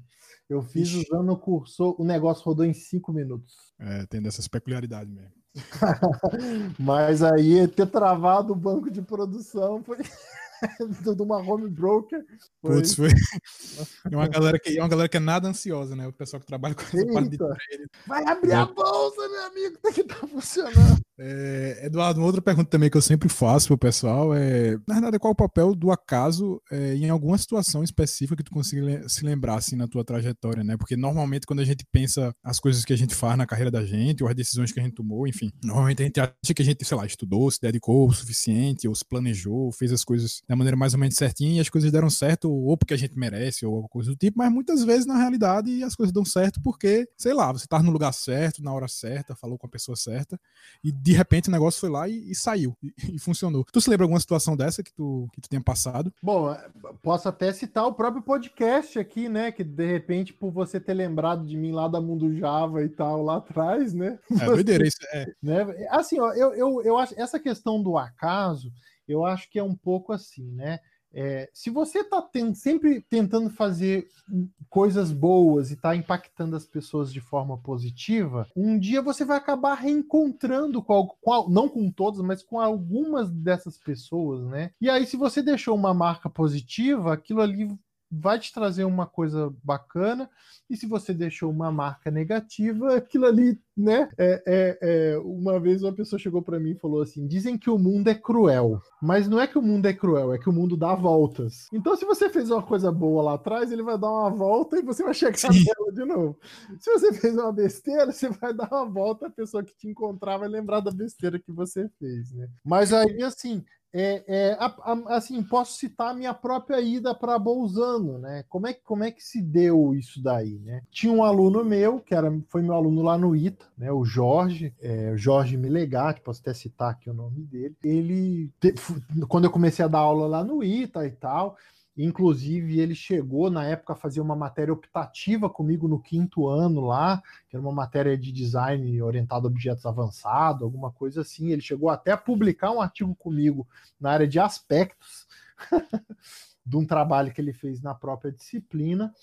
Eu fiz Ixi. usando o cursor, o negócio rodou em cinco minutos. É, tem dessas peculiaridades mesmo. Mas aí ter travado o banco de produção foi de uma home broker. Foi... Putz, foi. É uma galera que é uma galera que é nada ansiosa, né? O pessoal que trabalha com essa parte de trade. Vai abrir é. a bolsa, meu amigo, tem que tá funcionando. É, Eduardo, uma outra pergunta também que eu sempre faço pro pessoal é, na verdade, qual o papel do acaso é, em alguma situação específica que tu consiga se lembrar assim na tua trajetória, né? Porque normalmente quando a gente pensa as coisas que a gente faz na carreira da gente ou as decisões que a gente tomou, enfim, normalmente a gente acha que a gente, sei lá, estudou, se dedicou o suficiente, ou se planejou, fez as coisas da maneira mais ou menos certinha e as coisas deram certo ou porque a gente merece ou alguma coisa do tipo, mas muitas vezes na realidade as coisas dão certo porque, sei lá, você tá no lugar certo, na hora certa, falou com a pessoa certa e de repente o negócio foi lá e, e saiu, e, e, funcionou. Tu se lembra alguma situação dessa que tu, que tu tenha passado? Bom, é, posso até citar o próprio podcast aqui, né? Que de repente, por você ter lembrado de mim lá da Mundo Java e tal, lá atrás, né? É, doideira, isso é. Né? Assim, ó, eu, eu, eu acho essa questão do acaso, eu acho que é um pouco assim, né? É, se você está sempre tentando fazer coisas boas e está impactando as pessoas de forma positiva, um dia você vai acabar reencontrando com, com, não com todas, mas com algumas dessas pessoas, né? E aí, se você deixou uma marca positiva, aquilo ali vai te trazer uma coisa bacana, e se você deixou uma marca negativa, aquilo ali, né? É, é, é uma vez uma pessoa chegou para mim e falou assim: dizem que o mundo é cruel, mas não é que o mundo é cruel, é que o mundo dá voltas. Então, se você fez uma coisa boa lá atrás, ele vai dar uma volta e você vai chegar nela de novo. Se você fez uma besteira, você vai dar uma volta, a pessoa que te encontrar vai lembrar da besteira que você fez, né? Mas aí, assim, é, é, assim, posso citar a minha própria ida para Bolzano, né? Como é, como é que se deu isso daí, né? Tinha um aluno meu, que era, foi meu aluno lá no ITA, né? O Jorge, é, Jorge Milegati, posso até citar aqui o nome dele. Ele, quando eu comecei a dar aula lá no ITA e tal, Inclusive, ele chegou na época a fazer uma matéria optativa comigo no quinto ano lá, que era uma matéria de design orientado a objetos avançados, alguma coisa assim. Ele chegou até a publicar um artigo comigo na área de aspectos de um trabalho que ele fez na própria disciplina.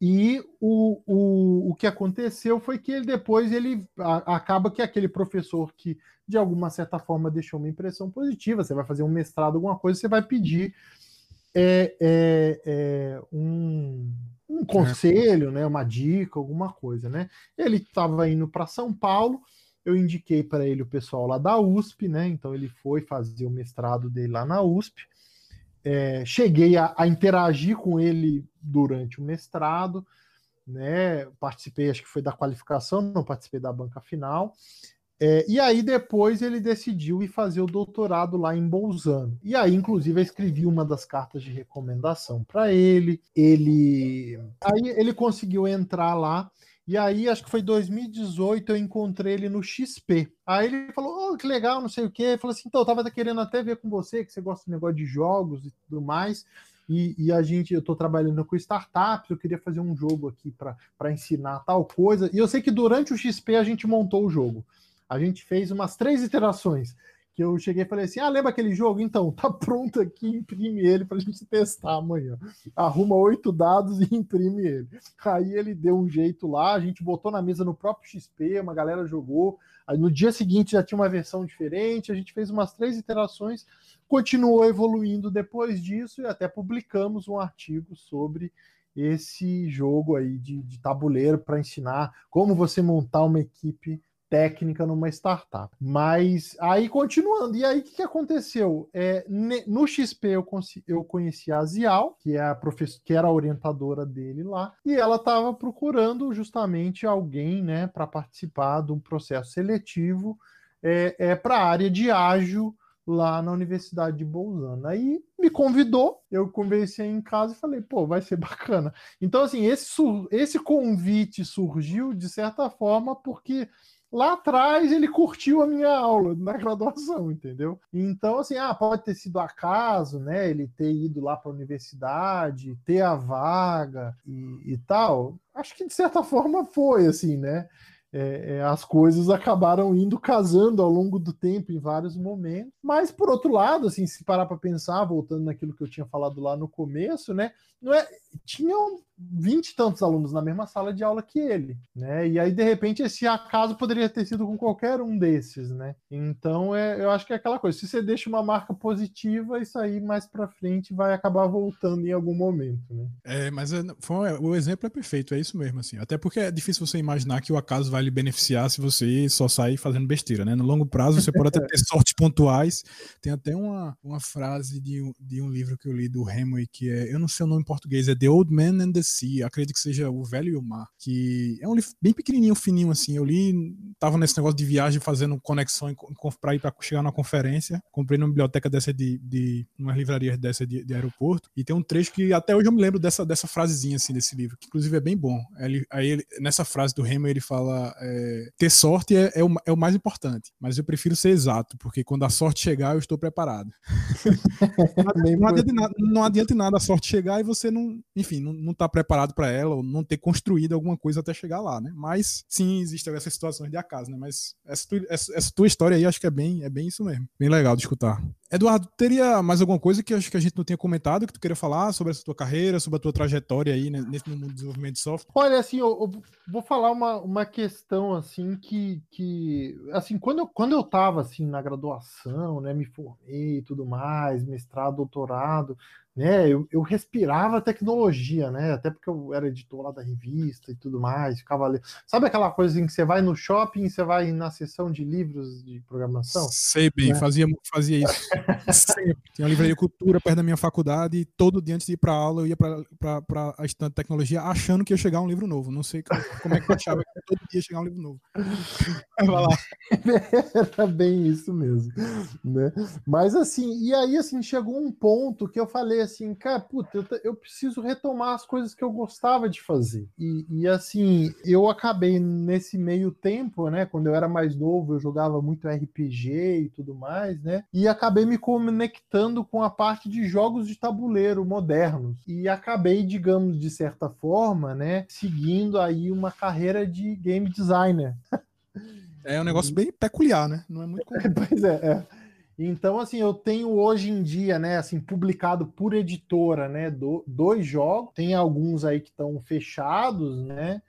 E o, o, o que aconteceu foi que ele depois ele a, acaba que aquele professor que de alguma certa forma deixou uma impressão positiva, você vai fazer um mestrado, alguma coisa, você vai pedir é, é, é um, um conselho, né, uma dica, alguma coisa, né? Ele estava indo para São Paulo, eu indiquei para ele o pessoal lá da USP, né? Então ele foi fazer o mestrado dele lá na USP. É, cheguei a, a, interagir com ele durante o mestrado, né? Participei, acho que foi da qualificação, não participei da banca final. É, e aí depois ele decidiu ir fazer o doutorado lá em Bolzano. E aí, inclusive, eu escrevi uma das cartas de recomendação para ele. Ele aí ele conseguiu entrar lá. E aí, acho que foi 2018, eu encontrei ele no XP. Aí ele falou: oh, que legal, não sei o quê. Ele falou assim: então, eu tava querendo até ver com você, que você gosta do negócio de jogos e tudo mais. E, e, a gente, eu estou trabalhando com startups, eu queria fazer um jogo aqui para ensinar tal coisa. E eu sei que durante o XP a gente montou o jogo. A gente fez umas três iterações que eu cheguei e falei assim: ah, lembra aquele jogo? Então, tá pronto aqui, imprime ele para a gente testar amanhã. Arruma oito dados e imprime ele. Aí ele deu um jeito lá, a gente botou na mesa no próprio XP, uma galera jogou. Aí no dia seguinte já tinha uma versão diferente, a gente fez umas três iterações, continuou evoluindo depois disso e até publicamos um artigo sobre esse jogo aí de, de tabuleiro para ensinar como você montar uma equipe técnica numa startup. Mas aí continuando, e aí o que, que, aconteceu? É, no XP eu, eu conheci a Zial, que é a professora, que era a orientadora dele lá, e ela estava procurando justamente alguém, né, para participar do processo seletivo é, é para a área de ágil lá na Universidade de Bolzano. Aí me convidou, eu conversei em casa e falei, pô, vai ser bacana. Então, assim, esse, esse convite surgiu de certa forma porque lá atrás ele curtiu a minha aula na graduação, entendeu? Então, assim, ah, pode ter sido acaso, né? Ele ter ido lá para a universidade, ter a vaga e, e tal. Acho que de certa forma foi, assim, né? É, é, as coisas acabaram indo casando ao longo do tempo em vários momentos. Mas, por outro lado, assim, se parar para pensar, voltando naquilo que eu tinha falado lá no começo, né? Não é, tinham vinte e tantos alunos na mesma sala de aula que ele, né? E aí, de repente, esse acaso poderia ter sido com qualquer um desses, né? Então, é, eu acho que é aquela coisa. Se você deixa uma marca positiva, isso aí mais para frente vai acabar voltando em algum momento, né? É, mas é, foi, o exemplo é perfeito, é isso mesmo, assim. Até porque é difícil você imaginar que o acaso vai vai lhe beneficiar se você só sair fazendo besteira, né? No longo prazo você pode até ter sortes pontuais. Tem até uma, uma frase de um, de um livro que eu li do Hemingway que é, eu não sei o nome em português, é The Old Man and the Sea, acredito que seja O Velho e o Mar, que é um livro bem pequenininho, fininho assim. Eu li, tava nesse negócio de viagem fazendo conexão para ir para chegar na conferência. Comprei numa biblioteca dessa de, de umas livrarias dessa de, de, aeroporto e tem um trecho que até hoje eu me lembro dessa dessa frasezinha assim desse livro, que inclusive é bem bom. Ele, aí ele, nessa frase do Hemingway ele fala é, ter sorte é, é, o, é o mais importante, mas eu prefiro ser exato, porque quando a sorte chegar, eu estou preparado. não, adianta nada, não adianta nada a sorte chegar e você não, enfim, não, não tá preparado para ela, ou não ter construído alguma coisa até chegar lá, né? Mas sim, existem essas situações de acaso, né? Mas essa, essa, essa tua história aí acho que é bem, é bem isso mesmo. Bem legal de escutar. Eduardo, teria mais alguma coisa que acho que a gente não tinha comentado que tu queria falar sobre essa tua carreira, sobre a tua trajetória aí né, nesse mundo do desenvolvimento de software? Olha, assim, eu, eu, vou falar uma, uma questão assim que, que assim, quando eu, quando eu tava assim na graduação, né, me formei e tudo mais, mestrado, doutorado, né? Eu, eu respirava tecnologia, né? Até porque eu era editor lá da revista e tudo mais, ficava ali. Sabe aquela coisa em que você vai no shopping, você vai na sessão de livros de programação? Sei bem, né? fazia, fazia isso. Sempre. Tinha uma livraria cultura perto da minha faculdade e todo dia antes de ir para aula eu ia para a estante de tecnologia achando que ia chegar um livro novo. Não sei como é que eu achava que todo dia ia chegar um livro novo. Vai lá. Era bem isso mesmo, né? Mas assim, e aí assim, chegou um ponto que eu falei assim, cara, puta, eu, eu, preciso retomar as coisas que eu gostava de fazer. E, e, assim, eu acabei nesse meio tempo, né? Quando eu era mais novo, eu jogava muito RPG e tudo mais, né? E acabei me conectando com a parte de jogos de tabuleiro modernos. E acabei, digamos, de certa forma, né? Seguindo aí uma carreira de game designer. É um negócio bem peculiar, né? Não é muito pois é, é. Então, assim, eu tenho hoje em dia, né, assim, publicado por editora, né, do, dois jogos. Tem alguns aí que estão fechados, né?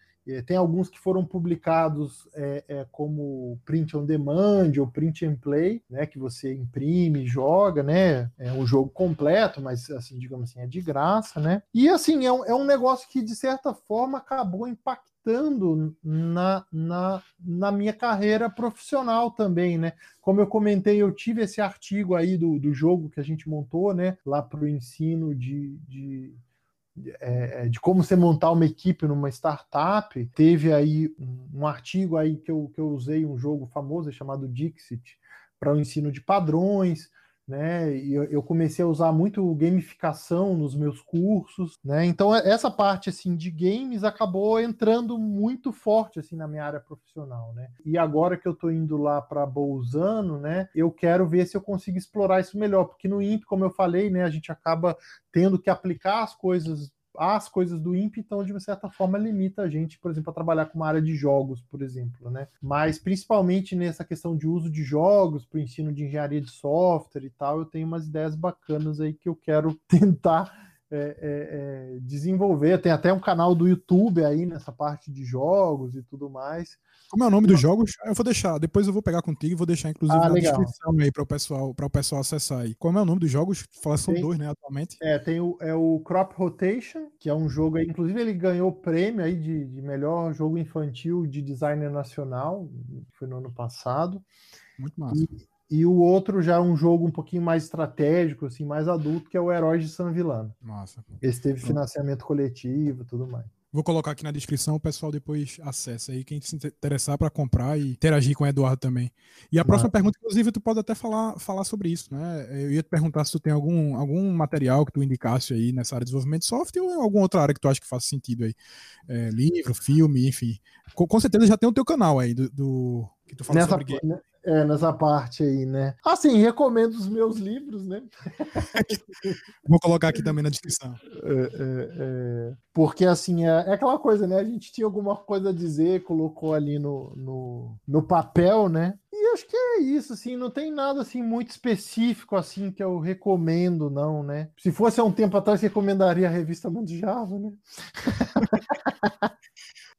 Tem alguns que foram publicados é, é, como print on demand ou print and play, né? Que você imprime, joga, né? É um jogo completo, mas assim, digamos assim, é de graça, né? E assim, é um, é um negócio que, de certa forma, acabou impactando na, na, na minha carreira profissional também, né? Como eu comentei, eu tive esse artigo aí do, do jogo que a gente montou, né? Lá para o ensino de, de é, é, de como você montar uma equipe numa startup. Teve aí um, um artigo aí que eu, que eu usei, um jogo famoso chamado Dixit, para o ensino de padrões né? E eu comecei a usar muito gamificação nos meus cursos, né? Então essa parte assim de games acabou entrando muito forte assim na minha área profissional, né? E agora que eu estou indo lá para Bolzano, né? Eu quero ver se eu consigo explorar isso melhor, porque no INPE, como eu falei, né, a gente acaba tendo que aplicar as coisas as coisas do INPE, então, de uma certa forma, limita a gente, por exemplo, a trabalhar com uma área de jogos, por exemplo, né? Mas, principalmente nessa questão de uso de jogos, para o ensino de engenharia de software e tal, eu tenho umas ideias bacanas aí que eu quero tentar é, é, é, desenvolver. Tem até um canal do YouTube aí nessa parte de jogos e tudo mais. Como é o nome dos jogos? Eu vou deixar, depois eu vou pegar contigo e vou deixar, inclusive, ah, na legal. descrição aí para o pessoal, para o pessoal acessar aí. Como é o nome dos jogos? Fala, são tem, dois, né, atualmente. É, tem o, é o Crop Rotation, que é um jogo aí, inclusive ele ganhou o prêmio aí de, de melhor jogo infantil de designer nacional, foi no ano passado. Muito massa. E, e o outro já é um jogo um pouquinho mais estratégico, assim, mais adulto, que é o Heróis de San Villano. Nossa. Esse teve financiamento coletivo e tudo mais. Vou colocar aqui na descrição, o pessoal depois acessa aí, quem se interessar para comprar e interagir com o Eduardo também. E a próxima pergunta, inclusive, tu pode até falar, falar sobre isso, né? Eu ia te perguntar se tu tem algum, algum material que tu indicasse aí nessa área de desenvolvimento de software ou alguma outra área que tu acha que faça sentido aí. É, livro, filme, enfim. Com, com, certeza já tem o teu canal aí do, do que tu fala nessa, sobre game. É, nessa parte aí, né? Assim, recomendo os meus livros, né? Vou colocar aqui também na descrição. É, é, é. Porque, assim, é, é, aquela coisa, né? A gente tinha alguma coisa a dizer, colocou ali no, no, no papel, né? Acho que é isso, assim, não tem nada, assim, muito específico, assim, que eu recomendo, não, né? Se fosse há um tempo atrás, recomendaria a revista Mundo Java, né?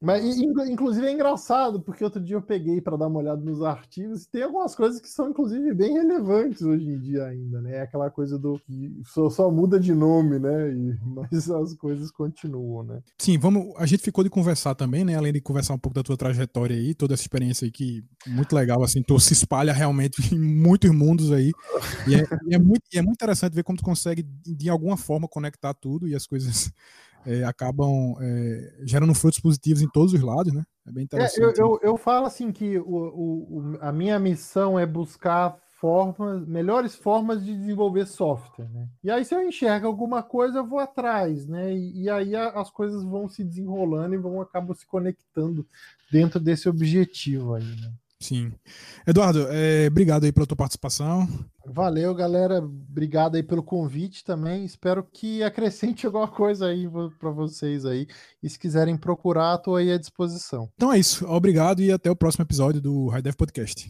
Mas, inclusive, é engraçado, porque outro dia eu peguei para dar uma olhada nos artigos e tem algumas coisas que são, inclusive, bem relevantes hoje em dia ainda, né? É aquela coisa do que só, só muda de nome, né? E, mas as coisas continuam, né? Sim, vamos. A gente ficou de conversar também, né? Além de conversar um pouco da tua trajetória aí, toda essa experiência aí que muito legal, assim, tu se espalha realmente em muitos mundos aí. E é, e é, muito, e é muito interessante ver como tu consegue, de alguma forma, conectar tudo e as coisas é, acabam é, gerando frutos positivos em todos os lados, né? É bem interessante. É, eu, eu, eu, falo assim que o, o, a minha missão é buscar formas, melhores formas de desenvolver software, né? E aí se eu enxergo alguma coisa, eu vou atrás, né? E, e aí a, as coisas vão se desenrolando e vão acabam se conectando dentro desse objetivo aí, né? Sim. Eduardo, é, obrigado aí pela tua participação. Valeu, galera. Obrigado aí pelo convite também. Espero que acrescente alguma coisa aí para vocês aí. E se quiserem procurar, estou aí à disposição. Então é isso. Obrigado e até o próximo episódio do High Dev Podcast.